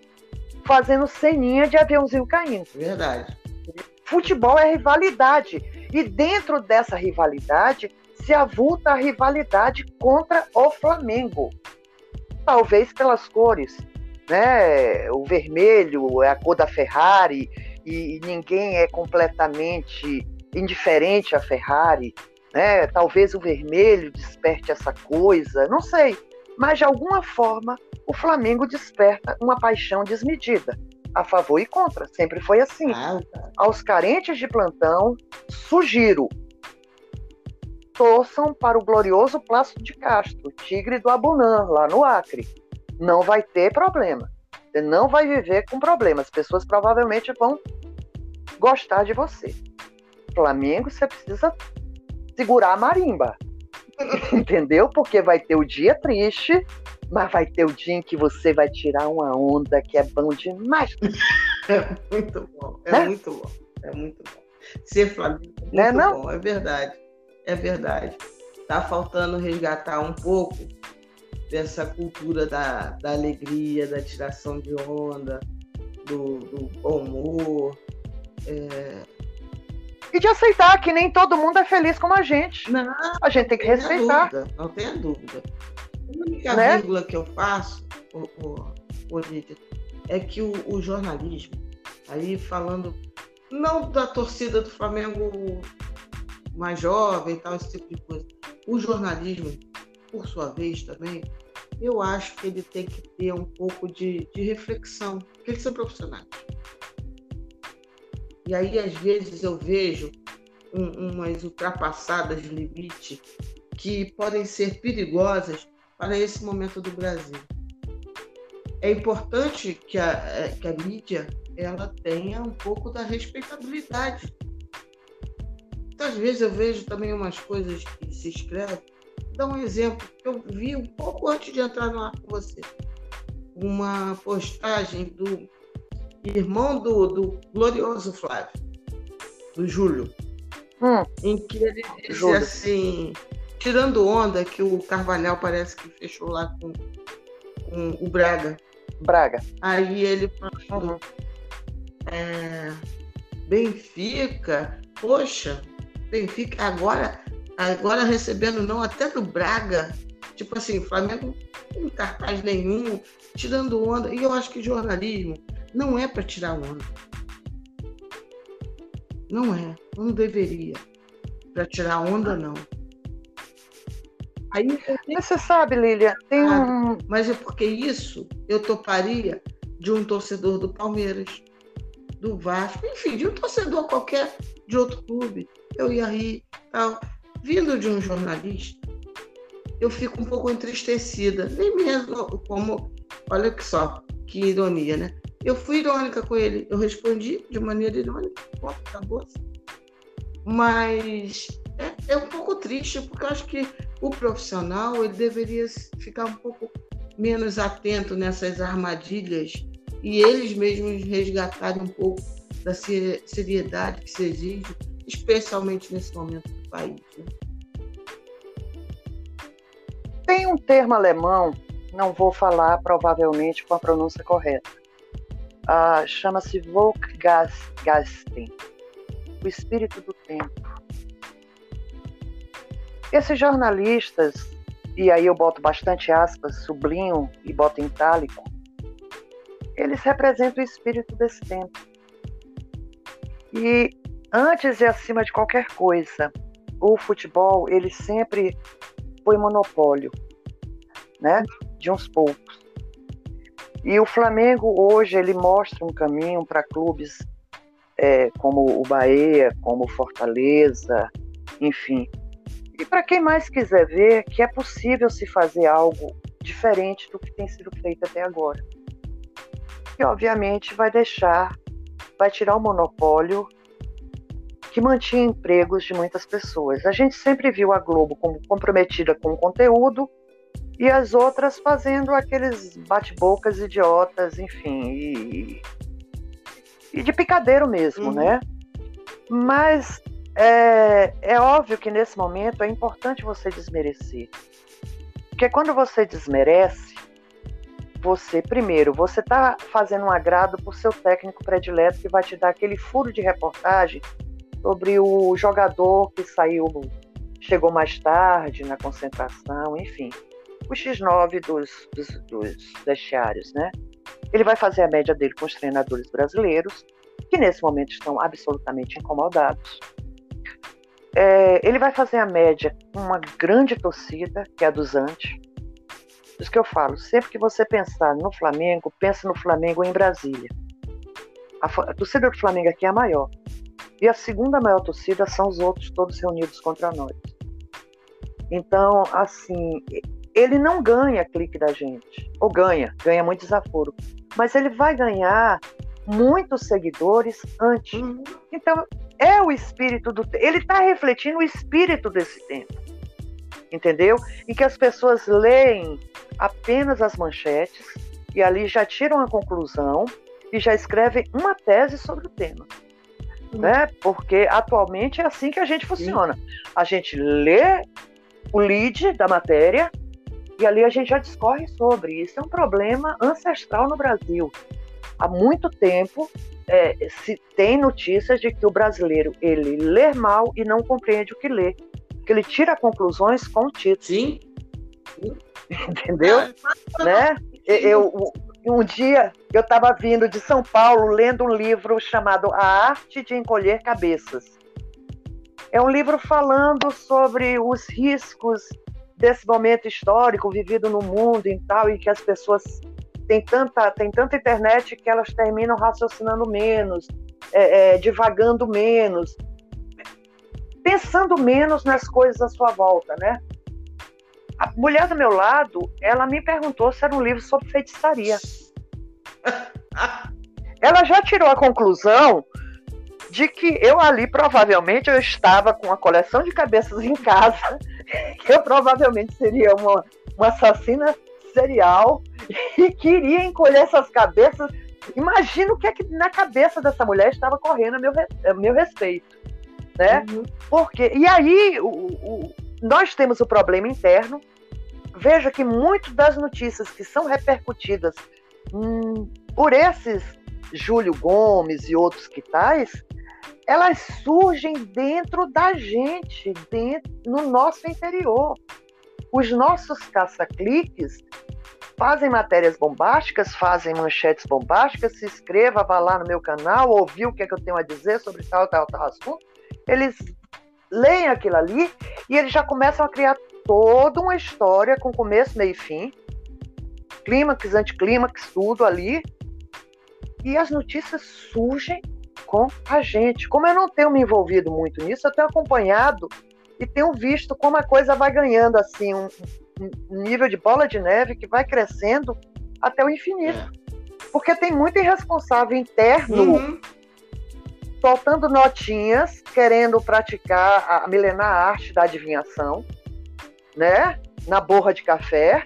fazendo ceninha de aviãozinho caindo. Verdade. Futebol é rivalidade. E dentro dessa rivalidade se avulta a rivalidade contra o Flamengo. Talvez pelas cores, né? O vermelho é a cor da Ferrari e ninguém é completamente indiferente à Ferrari, né? Talvez o vermelho desperte essa coisa, não sei. Mas de alguma forma o Flamengo desperta uma paixão desmedida, a favor e contra. Sempre foi assim. Ah, tá. Aos carentes de plantão, sugiro torçam para o glorioso Plácido de Castro, tigre do Abunã, lá no Acre. Não vai ter problema. Você não vai viver com problemas. As pessoas provavelmente vão gostar de você. Flamengo, você precisa segurar a marimba. Entendeu? Porque vai ter o dia triste, mas vai ter o dia em que você vai tirar uma onda que é bom demais. É muito bom, é né? muito bom, é muito bom. Ser Flamengo é muito é, não? bom, é verdade é verdade. Está faltando resgatar um pouco dessa cultura da, da alegria, da tiração de onda, do, do bom humor. É... E de aceitar que nem todo mundo é feliz como a gente. Não, a gente tem que respeitar. Dúvida, não tenha dúvida. A única né? vírgula que eu faço, o, o, o é que o, o jornalismo, aí falando não da torcida do Flamengo mais jovem e tal, esse tipo de coisa. O jornalismo, por sua vez, também, eu acho que ele tem que ter um pouco de, de reflexão, porque eles são profissionais. E aí, às vezes, eu vejo um, umas ultrapassadas de limite que podem ser perigosas para esse momento do Brasil. É importante que a, que a mídia ela tenha um pouco da respeitabilidade às vezes eu vejo também umas coisas que se escrevem. Dar um exemplo que eu vi um pouco antes de entrar no ar com você. Uma postagem do irmão do, do glorioso Flávio, do Júlio, hum. em que ele disse Júlio. assim, tirando onda que o Carvalhal parece que fechou lá com, com o Braga. Braga. Aí ele falou, uhum. é, Benfica, poxa, Benfica agora, agora recebendo não até do Braga, Tipo assim, o Flamengo não cartaz nenhum, tirando onda. E eu acho que jornalismo não é para tirar onda. Não é, não deveria. Para tirar onda, não. Aí você sabe, Lília, tem um. Mas é porque isso eu toparia de um torcedor do Palmeiras, do Vasco, enfim, de um torcedor qualquer de outro clube. Eu ia rir, tal. Vindo de um jornalista, eu fico um pouco entristecida. Nem mesmo como. Olha que só, que ironia, né? Eu fui irônica com ele. Eu respondi de maneira irônica. Acabou. Mas é, é um pouco triste, porque eu acho que o profissional ele deveria ficar um pouco menos atento nessas armadilhas e eles mesmos resgatarem um pouco da seriedade que se exige, especialmente nesse momento do país. Né? Tem um termo alemão, não vou falar provavelmente com a pronúncia correta, ah, chama-se Volkgasten, o espírito do tempo. Esses jornalistas, e aí eu boto bastante aspas, sublinho e boto em itálico, eles representam o espírito desse tempo. E antes e acima de qualquer coisa, o futebol ele sempre foi monopólio, né, de uns poucos. E o Flamengo hoje ele mostra um caminho para clubes é, como o Bahia, como Fortaleza, enfim. E para quem mais quiser ver que é possível se fazer algo diferente do que tem sido feito até agora que obviamente vai deixar, vai tirar o monopólio que mantinha empregos de muitas pessoas. A gente sempre viu a Globo como comprometida com o conteúdo e as outras fazendo aqueles bate-bocas idiotas, enfim, e, e, de picadeiro mesmo, uhum. né? Mas é, é óbvio que nesse momento é importante você desmerecer. Porque quando você desmerece, você, primeiro, você está fazendo um agrado por seu técnico predileto que vai te dar aquele furo de reportagem sobre o jogador que saiu, chegou mais tarde na concentração, enfim. O X9 dos, dos, dos vestiários, né? Ele vai fazer a média dele com os treinadores brasileiros, que nesse momento estão absolutamente incomodados. É, ele vai fazer a média com uma grande torcida, que é a dos Antes, por isso que eu falo, sempre que você pensar no Flamengo, pense no Flamengo em Brasília. A, a torcida do Flamengo aqui é a maior. E a segunda maior torcida são os outros todos reunidos contra nós. Então, assim, ele não ganha clique da gente. Ou ganha, ganha muito desaforo. Mas ele vai ganhar muitos seguidores antes. Uhum. Então, é o espírito do. Ele está refletindo o espírito desse tempo. Entendeu? Em que as pessoas leem apenas as manchetes e ali já tiram a conclusão e já escrevem uma tese sobre o tema. Né? Porque atualmente é assim que a gente funciona. A gente lê o lead da matéria e ali a gente já discorre sobre. Isso é um problema ancestral no Brasil. Há muito tempo é, se tem notícias de que o brasileiro ele lê mal e não compreende o que lê, que ele tira conclusões com o título. Sim. entendeu? É, né? Eu, um dia eu estava vindo de São Paulo lendo um livro chamado A Arte de Encolher Cabeças. É um livro falando sobre os riscos desse momento histórico vivido no mundo e tal, e que as pessoas têm tanta, têm tanta internet que elas terminam raciocinando menos, é, é, divagando menos, pensando menos nas coisas à sua volta, né? A mulher do meu lado, ela me perguntou se era um livro sobre feitiçaria. ela já tirou a conclusão de que eu ali provavelmente eu estava com uma coleção de cabeças em casa, que eu provavelmente seria uma, uma assassina serial e queria encolher essas cabeças. Imagina o que é que na cabeça dessa mulher estava correndo a meu, a meu respeito, né? Uhum. Porque e aí o, o, nós temos o problema interno veja que muitas das notícias que são repercutidas hum, por esses Júlio Gomes e outros que tais, elas surgem dentro da gente, dentro, no nosso interior. os nossos caça-cliques fazem matérias bombásticas, fazem manchetes bombásticas, se inscreva, vá lá no meu canal, ouviu o que, é que eu tenho a dizer sobre tal, tal, tal assunto. Eles leem aquilo ali e eles já começam a criar toda uma história com começo, meio e fim, clímax, anticlímax, tudo ali. E as notícias surgem com a gente. Como eu não tenho me envolvido muito nisso, eu tenho acompanhado e tenho visto como a coisa vai ganhando assim um, um nível de bola de neve que vai crescendo até o infinito. É. Porque tem muito irresponsável interno uhum. Soltando notinhas, querendo praticar a milenar arte da adivinhação, né? Na borra de café.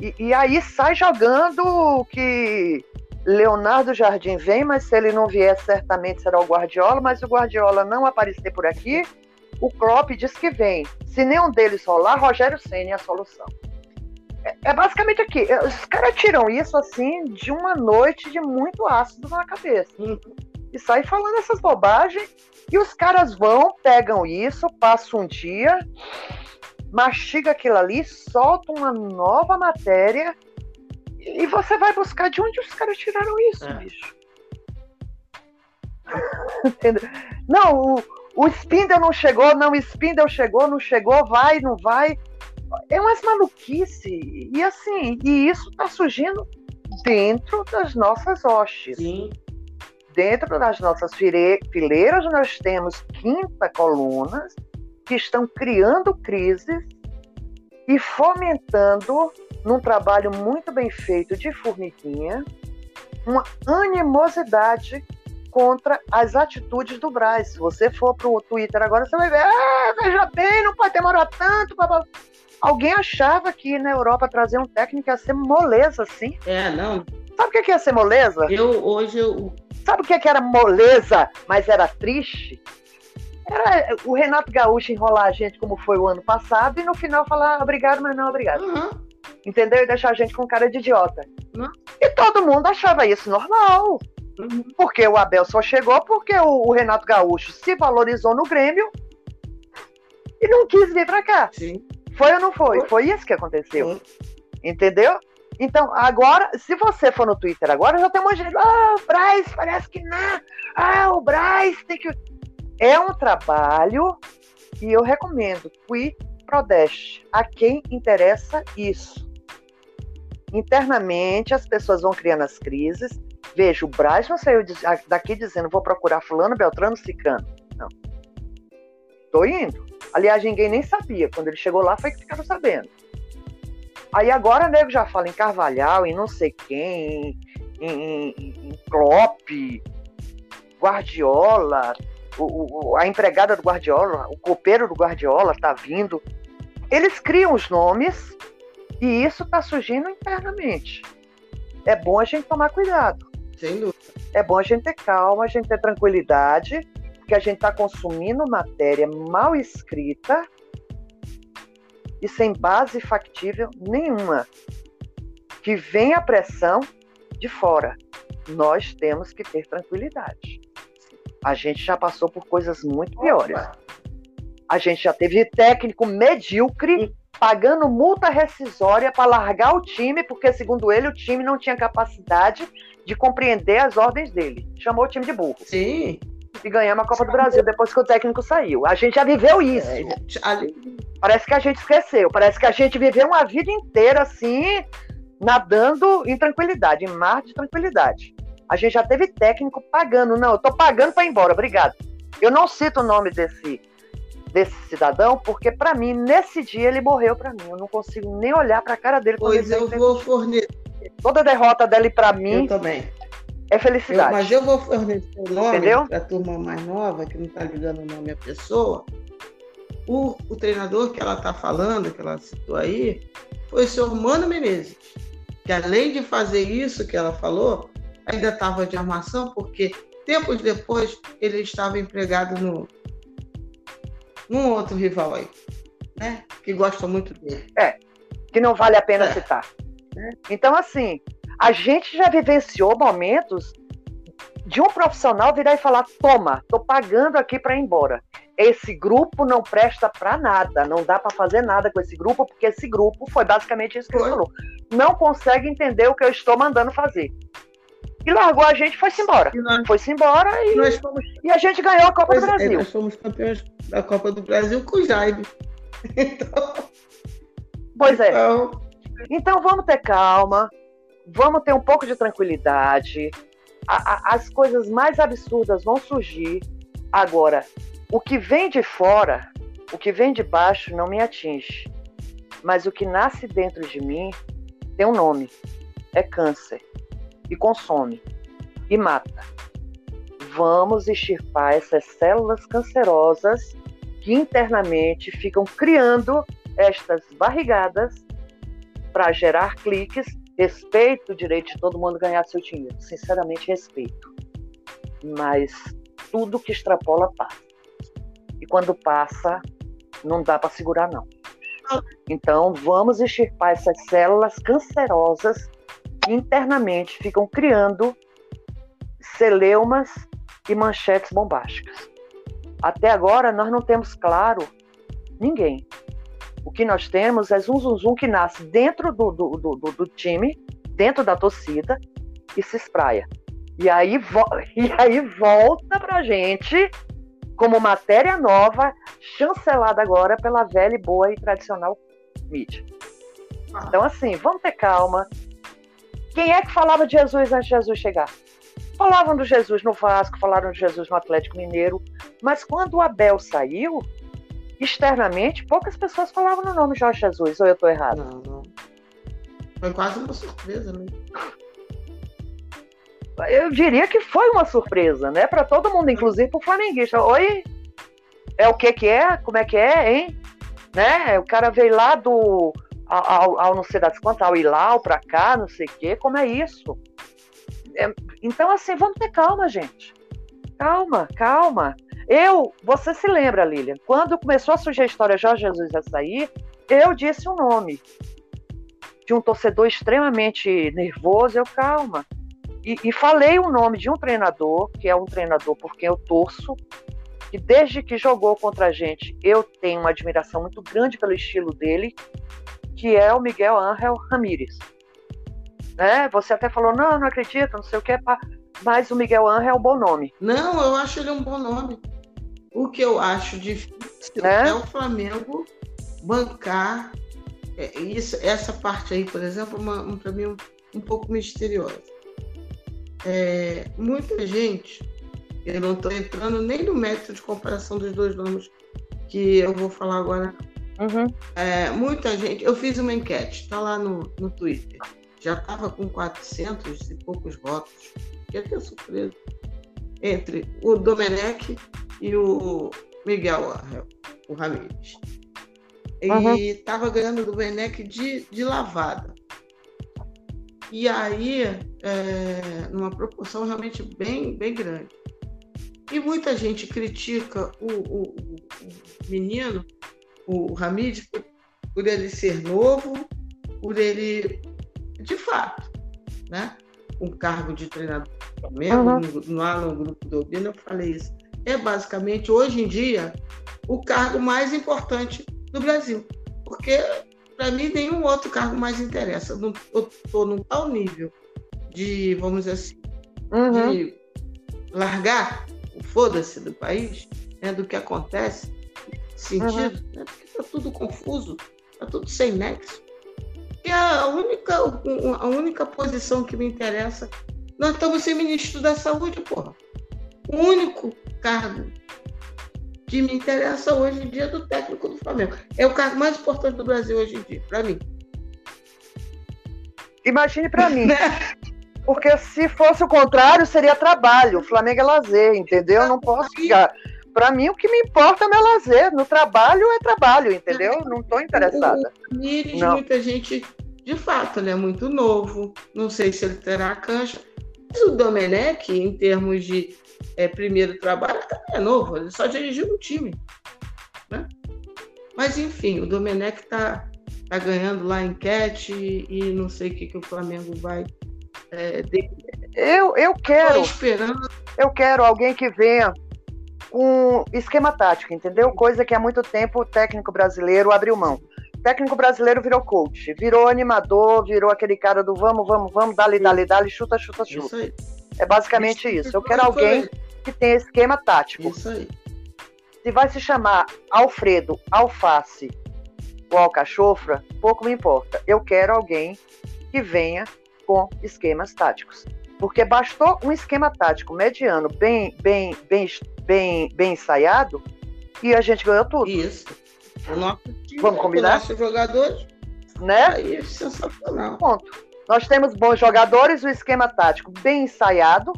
E, e aí sai jogando que Leonardo Jardim vem, mas se ele não vier, certamente será o Guardiola, mas o Guardiola não aparecer por aqui, o Klopp diz que vem. Se nenhum deles rolar, Rogério Senna é a solução. É, é basicamente aqui. Os caras tiram isso assim de uma noite de muito ácido na cabeça. E saem falando essas bobagens. E os caras vão, pegam isso, passam um dia, mastiga aquilo ali, solta uma nova matéria e você vai buscar de onde os caras tiraram isso, é. bicho. não, o, o Spindle não chegou, não, o Spindle chegou, não chegou, vai, não vai. É umas maluquice. E assim, e isso tá surgindo dentro das nossas hostes. Sim. Dentro das nossas fileiras, nós temos quinta colunas que estão criando crises e fomentando num trabalho muito bem feito de formiguinha, uma animosidade contra as atitudes do Braz. Se você for para o Twitter agora, você vai ver, ah, veja bem, não pode demorar tanto. Blá, Alguém achava que na Europa trazer um técnico ia ser moleza, assim? É, não. Sabe o que ia ser moleza? Eu, hoje, eu... Sabe o que era moleza, mas era triste? Era o Renato Gaúcho enrolar a gente como foi o ano passado e no final falar obrigado, mas não obrigado. Uhum entendeu? E deixar a gente com cara de idiota. Uhum. E todo mundo achava isso normal. Uhum. Porque o Abel só chegou porque o, o, Renato Gaúcho se valorizou no Grêmio e não quis vir para cá. Sim. Foi ou não foi? Foi, foi isso que aconteceu. Entendeu? Então, agora, se você for no Twitter agora, já tem um monte de gente. Ah, o Braz, parece que não. Ah, o Braz tem que. É um trabalho e eu recomendo. Tweet Prodeste. A quem interessa isso? Internamente, as pessoas vão criando as crises. Veja, o Braz não saiu daqui dizendo vou procurar fulano, beltrano, cicano. Não. Tô indo. Aliás, ninguém nem sabia. Quando ele chegou lá, foi que ficaram sabendo. Aí agora nego já fala em Carvalhal, em não sei quem, em, em, em Klopp, Guardiola, o, o, a empregada do Guardiola, o copeiro do Guardiola tá vindo. Eles criam os nomes e isso está surgindo internamente. É bom a gente tomar cuidado. Sem dúvida. É bom a gente ter calma, a gente ter tranquilidade, porque a gente está consumindo matéria mal escrita e sem base factível nenhuma. Que vem a pressão de fora. Nós temos que ter tranquilidade. A gente já passou por coisas muito piores. A gente já teve técnico medíocre pagando multa rescisória para largar o time, porque, segundo ele, o time não tinha capacidade de compreender as ordens dele. Chamou o time de burro. Sim. E ganhamos a Copa do Brasil depois que o técnico saiu. A gente já viveu isso. É, Parece que a gente esqueceu. Parece que a gente viveu uma vida inteira assim, nadando em tranquilidade, em mar de tranquilidade. A gente já teve técnico pagando. Não, eu tô pagando para ir embora, obrigado. Eu não cito o nome desse desse cidadão, porque para mim, nesse dia, ele morreu para mim. Eu não consigo nem olhar para a cara dele. Pois eu vou fornecer. Toda derrota dele para mim. Eu também. É felicidade. Eu, mas eu vou fornecer o nome para a turma mais nova, que não está ligando o nome à pessoa. O, o treinador que ela está falando, que ela citou aí, foi o senhor Mano Menezes. Que além de fazer isso que ela falou, ainda estava de armação, porque tempos depois ele estava empregado no, num outro rival aí, né? Que gosta muito dele. É, que não vale a pena é. citar. Né? Então, assim, a gente já vivenciou momentos de um profissional virar e falar: toma, tô pagando aqui para ir embora. esse grupo não presta para nada, não dá para fazer nada com esse grupo, porque esse grupo foi basicamente isso que ele falou. Não consegue entender o que eu estou mandando fazer. E largou a gente e foi-se embora. Foi-se embora e, fomos... e a gente ganhou a Copa pois do Brasil. É, nós fomos campeões da Copa do Brasil com o Jaime. Então... Pois é. Então... então vamos ter calma, vamos ter um pouco de tranquilidade. A, a, as coisas mais absurdas vão surgir. Agora, o que vem de fora, o que vem de baixo não me atinge. Mas o que nasce dentro de mim tem um nome: é câncer. E consome. E mata. Vamos extirpar essas células cancerosas que internamente ficam criando estas barrigadas para gerar cliques. Respeito o direito de todo mundo ganhar seu dinheiro. Sinceramente, respeito. Mas tudo que extrapola passa e quando passa, não dá para segurar, não. Então, vamos extirpar essas células cancerosas que internamente ficam criando celeumas e manchetes bombásticas. Até agora, nós não temos claro ninguém. O que nós temos é zum, zum, zum que nasce dentro do, do, do, do time, dentro da torcida, e se espraia. E aí, e aí volta pra gente como matéria nova, chancelada agora pela velha, boa e tradicional mídia. Então, assim, vamos ter calma. Quem é que falava de Jesus antes de Jesus chegar? Falavam do Jesus no Vasco, falaram de Jesus no Atlético Mineiro, mas quando o Abel saiu, externamente, poucas pessoas falavam no nome Jorge Jesus, ou eu estou errado? Não, não. Foi quase uma surpresa, né? eu diria que foi uma surpresa, né? Para todo mundo, inclusive para o flamenguista. Oi, é o que que é? Como é que é, hein? Né? O cara veio lá do ao, ao não sei das quantas, ao Ilau para cá, não sei o quê. Como é isso? É, então, assim, vamos ter calma, gente. Calma, calma. Eu, você se lembra, Lilian, quando começou a surgir a história Jorge Jesus a sair, eu disse o um nome de um torcedor extremamente nervoso. Eu, calma, e, e, falei o nome de um treinador, que é um treinador por quem eu torço, que desde que jogou contra a gente, eu tenho uma admiração muito grande pelo estilo dele, que é o Miguel Ángel Ramírez. Né? Você até falou, não, não acredito, não sei o que, mas o Miguel Ángel é um bom nome. Não, eu acho ele um bom nome. O que eu acho difícil né? é o Flamengo bancar é, isso, essa parte aí, por exemplo, para mim um, um pouco misteriosa é, muita gente, eu não estou entrando nem no método de comparação dos dois nomes que eu vou falar agora. Uhum. É, muita gente, eu fiz uma enquete, está lá no, no Twitter, já estava com 400 e poucos votos, que é surpresa, entre o Domenech e o Miguel o Ramírez. E estava uhum. ganhando o Domenech de, de lavada. E aí, é, numa proporção realmente bem, bem grande. E muita gente critica o, o, o menino, o Hamid, por, por ele ser novo, por ele, de fato, né? um cargo de treinador mesmo, uhum. lá no grupo do eu falei isso. É basicamente, hoje em dia, o cargo mais importante do Brasil. Porque para mim, nenhum outro cargo mais interessa. Eu estou num tal nível de, vamos dizer assim, uhum. de largar o foda-se do país, né, do que acontece, sentido, uhum. né, porque está tudo confuso, está tudo sem nexo. E a única, a única posição que me interessa, nós estamos sem ministro da saúde, porra. O único cargo que me interessa hoje em dia do técnico do Flamengo. É o cargo mais importante do Brasil hoje em dia, para mim. Imagine para mim. Porque se fosse o contrário, seria trabalho. O Flamengo é lazer, entendeu? Eu não posso ficar. Para mim, o que me importa é meu lazer. No trabalho é trabalho, entendeu? Não estou interessada. O Mires, muita gente, de fato, ele é muito novo. Não sei se ele terá a cancha. Mas o Domenech, em termos de é, primeiro trabalho, também é novo, ele só dirigiu um time. Né? Mas enfim, o Domenech está tá ganhando lá enquete e não sei o que, que o Flamengo vai. É, eu, eu quero. Esperando. Eu quero alguém que venha um esquema tático, entendeu? Coisa que há muito tempo o técnico brasileiro abriu mão. Técnico brasileiro virou coach, virou animador, virou aquele cara do vamos, vamos, vamos, dali, dali, dali, chuta, chuta, chuta. É basicamente isso. isso. Eu quero alguém que tenha esquema tático. Isso aí. Se vai se chamar Alfredo Alface ou Alcachofra, pouco me importa. Eu quero alguém que venha com esquemas táticos. Porque bastou um esquema tático mediano, bem, bem, bem, bem, bem ensaiado, e a gente ganhou tudo. Isso. O nosso time, Vamos combinar? Nossos jogadores, né? Aí é sensacional. Ponto. Nós temos bons jogadores, o esquema tático bem ensaiado.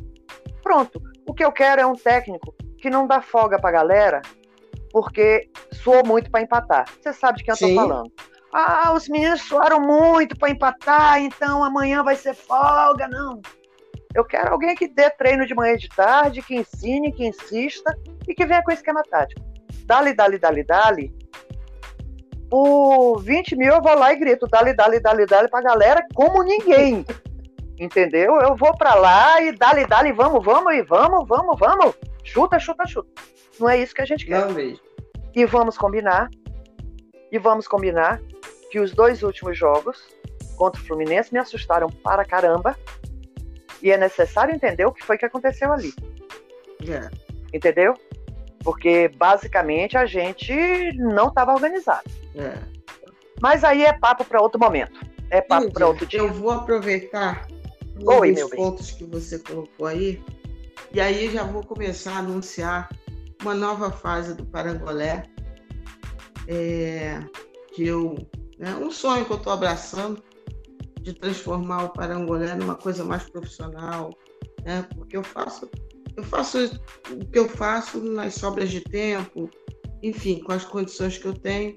Pronto. O que eu quero é um técnico que não dá folga pra galera, porque suou muito para empatar. Você sabe de quem eu tô falando. Ah, os meninos suaram muito para empatar, então amanhã vai ser folga. Não. Eu quero alguém que dê treino de manhã e de tarde, que ensine, que insista e que venha com esquema tático. Dali, dali, dali, dali. Por 20 mil eu vou lá e grito, dali, dali, dali, dali pra galera, como ninguém. Entendeu? Eu vou pra lá e dali, dali, vamos, vamos, e vamos, vamos, vamos. Chuta, chuta, chuta. Não é isso que a gente quer. Não mesmo. E vamos combinar, e vamos combinar que os dois últimos jogos contra o Fluminense me assustaram para caramba. E é necessário entender o que foi que aconteceu ali. É. Entendeu? Porque basicamente a gente não estava organizado. É. Mas aí é papo para outro momento. É papo para outro dia. Eu vou aproveitar Oi, os meu bem. pontos que você colocou aí, e aí já vou começar a anunciar uma nova fase do Parangolé, é, que eu, né, um sonho que eu estou abraçando de transformar o Parangolé numa coisa mais profissional, né, porque eu faço, eu faço o que eu faço nas sobras de tempo, enfim, com as condições que eu tenho,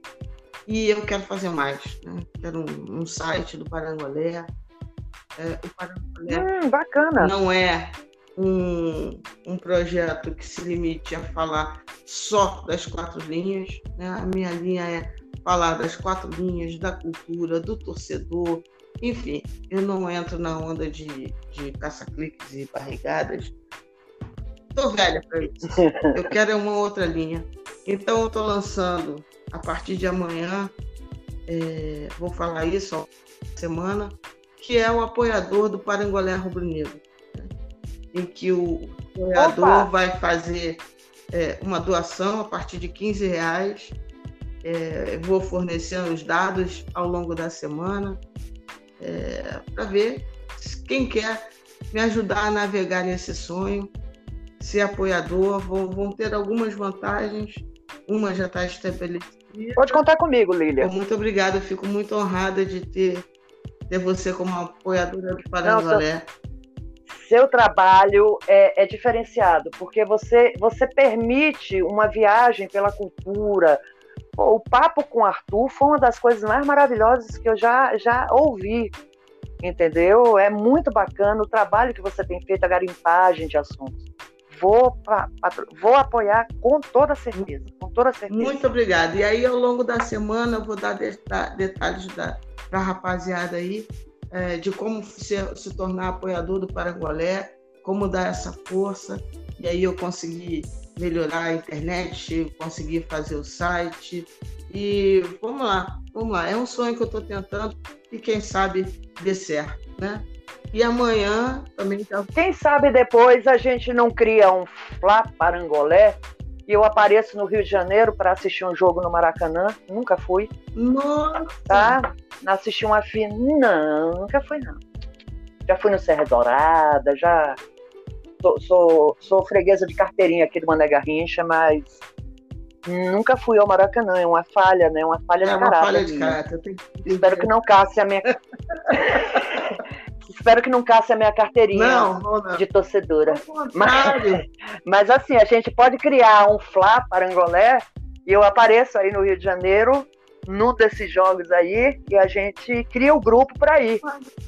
e eu quero fazer mais, né? quero um, um site do Parangolé, é, o Parangolé Hum, bacana. não é um, um projeto que se limite a falar só das quatro linhas. Né? A minha linha é falar das quatro linhas, da cultura, do torcedor. Enfim, eu não entro na onda de, de caça-cliques e barrigadas. Estou velha para isso. Eu quero é uma outra linha. Então, eu estou lançando a partir de amanhã, é, vou falar isso ó, semana, que é o apoiador do Parangolé Rubro Negro, né? em que o apoiador Opa! vai fazer é, uma doação a partir de 15 reais. É, vou fornecendo os dados ao longo da semana para ver quem quer me ajudar a navegar nesse sonho, ser apoiador. Vou, vão ter algumas vantagens, uma já está estabelecida. Pode contar comigo, Lília. Muito obrigada, fico muito honrada de ter, ter você como apoiadora do Parangolé. Seu trabalho é, é diferenciado, porque você, você permite uma viagem pela cultura. O papo com o Arthur foi uma das coisas mais maravilhosas que eu já, já ouvi. Entendeu? É muito bacana o trabalho que você tem feito, a garimpagem de assuntos. Vou, vou apoiar com toda certeza. Com toda certeza. Muito obrigada. E aí, ao longo da semana, eu vou dar deta- detalhes para a rapaziada aí é, de como se, se tornar apoiador do Parangolé, como dar essa força. E aí eu consegui melhorar a internet, consegui fazer o site. E vamos lá, vamos lá. É um sonho que eu estou tentando e quem sabe dê certo, né? E amanhã também tá Quem sabe depois a gente não cria um Flá Parangolé e eu apareço no Rio de Janeiro para assistir um jogo no Maracanã. Nunca fui, Nossa! tá? Assistir uma final. Não, nunca fui, não. Já fui no Serra Dourada, já. Sou, sou, sou freguesa de carteirinha aqui do Mané Garrincha, mas nunca fui ao Maracanã. É uma falha, né? Uma falha É de uma caráter. falha de caráter. Espero que não casse a minha. Espero que não casse a minha carteirinha Não, de torcedora. Contrário. Mas assim, a gente pode criar um Flá Parangolé e eu apareço aí no Rio de Janeiro, num desses jogos aí, e a gente cria o grupo para ir.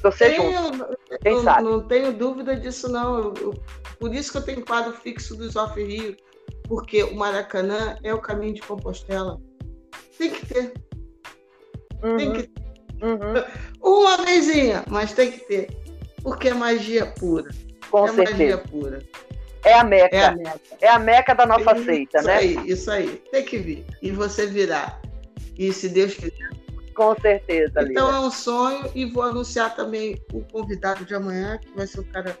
Torcer junto. Quem eu sabe? Não tenho dúvida disso, não. Eu- eu- por isso que eu tenho quadro fixo dos Off Rio, porque o Maracanã é o caminho de Compostela. Tem que ter, tem Uhum, que ter. Uhum, Uma vezinha, mas tem que ter. Porque é magia pura. com é magia certeza. pura. é a Meca. É a Meca, é a meca da nossa isso seita, né? Isso aí, isso aí. Tem que vir. E você virá. E se Deus quiser. Com certeza, Então Lívia. é um sonho e vou anunciar também o convidado de amanhã, que vai ser um cara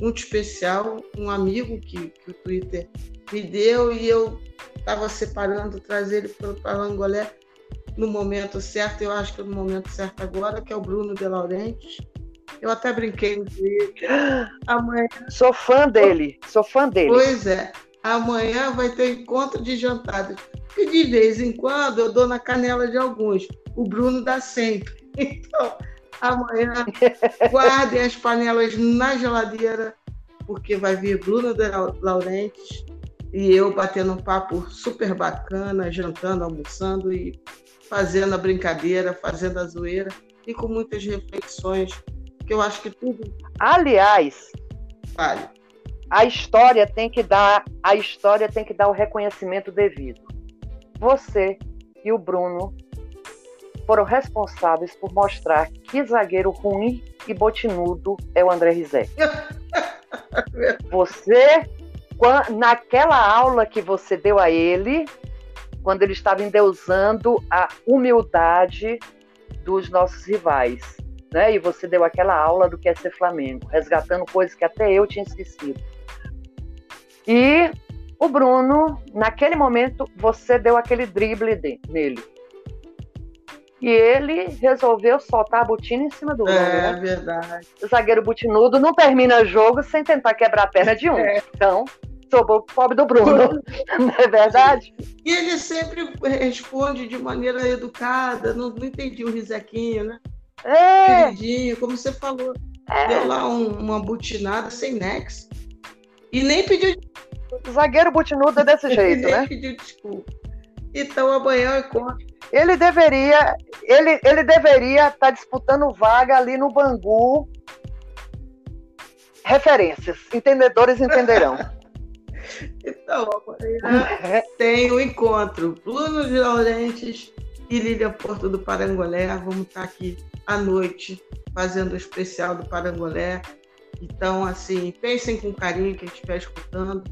muito especial, um amigo que, que o Twitter me deu e eu estava separando, trazer ele para o Parangolé no momento certo, eu acho que é no momento certo agora, que é o Bruno De Laurentiis. Eu até brinquei no Twitter. Amanhã. Sou fã dele, sou fã dele. Pois é. Amanhã vai ter encontro de jantadas. E de vez em quando eu dou na canela de alguns. O Bruno dá sempre. Então, amanhã guardem as panelas na geladeira, porque vai vir Bruno de Laurentiis e eu batendo um papo super bacana, jantando, almoçando e fazendo a brincadeira, fazendo a zoeira e com muitas reflexões, que eu acho que tudo. Aliás, vale. A história tem que dar, a história tem que dar o reconhecimento devido. Você e o Bruno foram responsáveis por mostrar que zagueiro ruim e botinudo é o André Rizek. Você, naquela aula que você deu a ele, quando ele estava endeusando a humildade dos nossos rivais. Né? E você deu aquela aula do que é ser Flamengo, resgatando coisas que até eu tinha esquecido. E o Bruno, naquele momento, você deu aquele drible de, nele. E ele resolveu soltar a botina em cima do Bruno. É né? verdade. O zagueiro butinudo não termina jogo sem tentar quebrar a perna de um. É. Então, sou o pobre do Bruno. Não é verdade? E ele sempre responde de maneira educada, não, não entendi o risequinho, né? É. Queridinho, como você falou. É. Deu lá um, uma butinada sem nexo. E nem pediu zagueiro butinudo é desse jeito, nem né? pediu desculpa. Então amanhã eu conto. Ele deveria, ele, ele deveria estar tá disputando vaga ali no Bangu. Referências, entendedores entenderão. Então, amanhã tem o um encontro. Bruno de Laurentes e Lília Porto do Parangolé. Vamos estar aqui à noite fazendo o especial do Parangolé. Então, assim, pensem com carinho quem estiver escutando.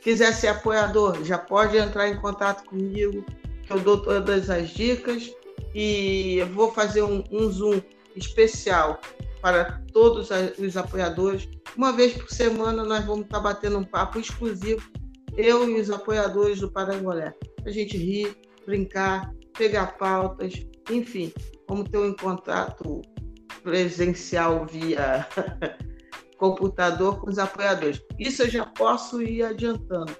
Quiser ser apoiador, já pode entrar em contato comigo, que eu dou todas as dicas. E vou fazer um, um Zoom especial para todos os apoiadores. Uma vez por semana nós vamos estar batendo um papo exclusivo, eu e os apoiadores do Parangolé. A gente rir, brincar, pegar pautas, enfim, vamos ter um contato presencial via computador com os apoiadores. Isso eu já posso ir adiantando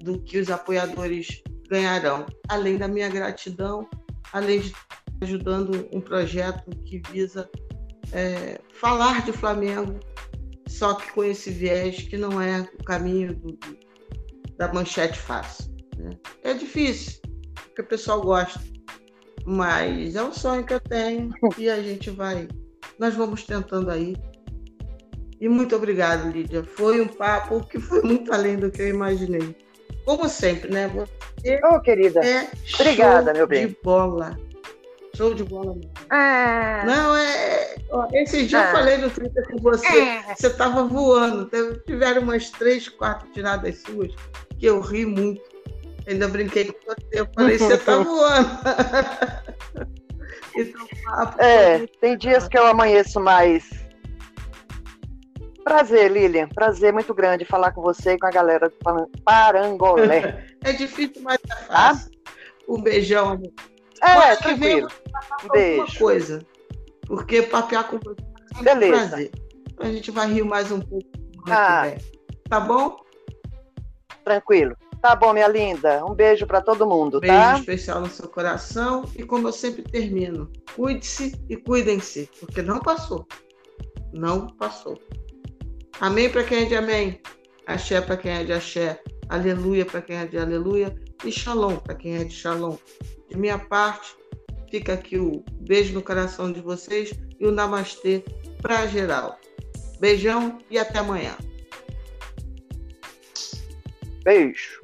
do que os apoiadores ganharão, além da minha gratidão, além de ajudando um projeto que visa é, falar de Flamengo, só que com esse viés que não é o caminho do, da manchete fácil. Né? É difícil, porque o pessoal gosta, mas é um sonho que eu tenho e a gente vai, nós vamos tentando aí. E muito obrigado, Lídia. Foi um papo que foi muito além do que eu imaginei. Como sempre, né? Você oh, querida. É Obrigada, meu bem. De bola. Show de bola. Ah. Não, é. Esse dia ah. eu falei no Twitter com você. Ah. Você estava voando. Tiveram umas três, quatro tiradas suas que eu ri muito. Ainda brinquei com você. Eu falei, você está voando. então, papo, é, tem dias que eu amanheço mais. Prazer, Lilian. Prazer muito grande falar com você e com a galera do Parangolé. é difícil, mas é fácil. Ah? Um beijão. É, tranquilo. Beijo. coisa. Porque papear com você é Beleza. Um prazer. A gente vai rir mais um pouco. Ah. Tá bom? Tranquilo. Tá bom, minha linda. Um beijo para todo mundo, beijo tá? Beijo especial no seu coração. E como eu sempre termino, cuide-se e cuidem-se, porque não passou. Não passou. Amém para quem é de amém. Axé para quem é de axé. Aleluia para quem é de aleluia. E shalom para quem é de shalom. De minha parte, fica aqui o beijo no coração de vocês e o namastê para geral. Beijão e até amanhã. Beijo.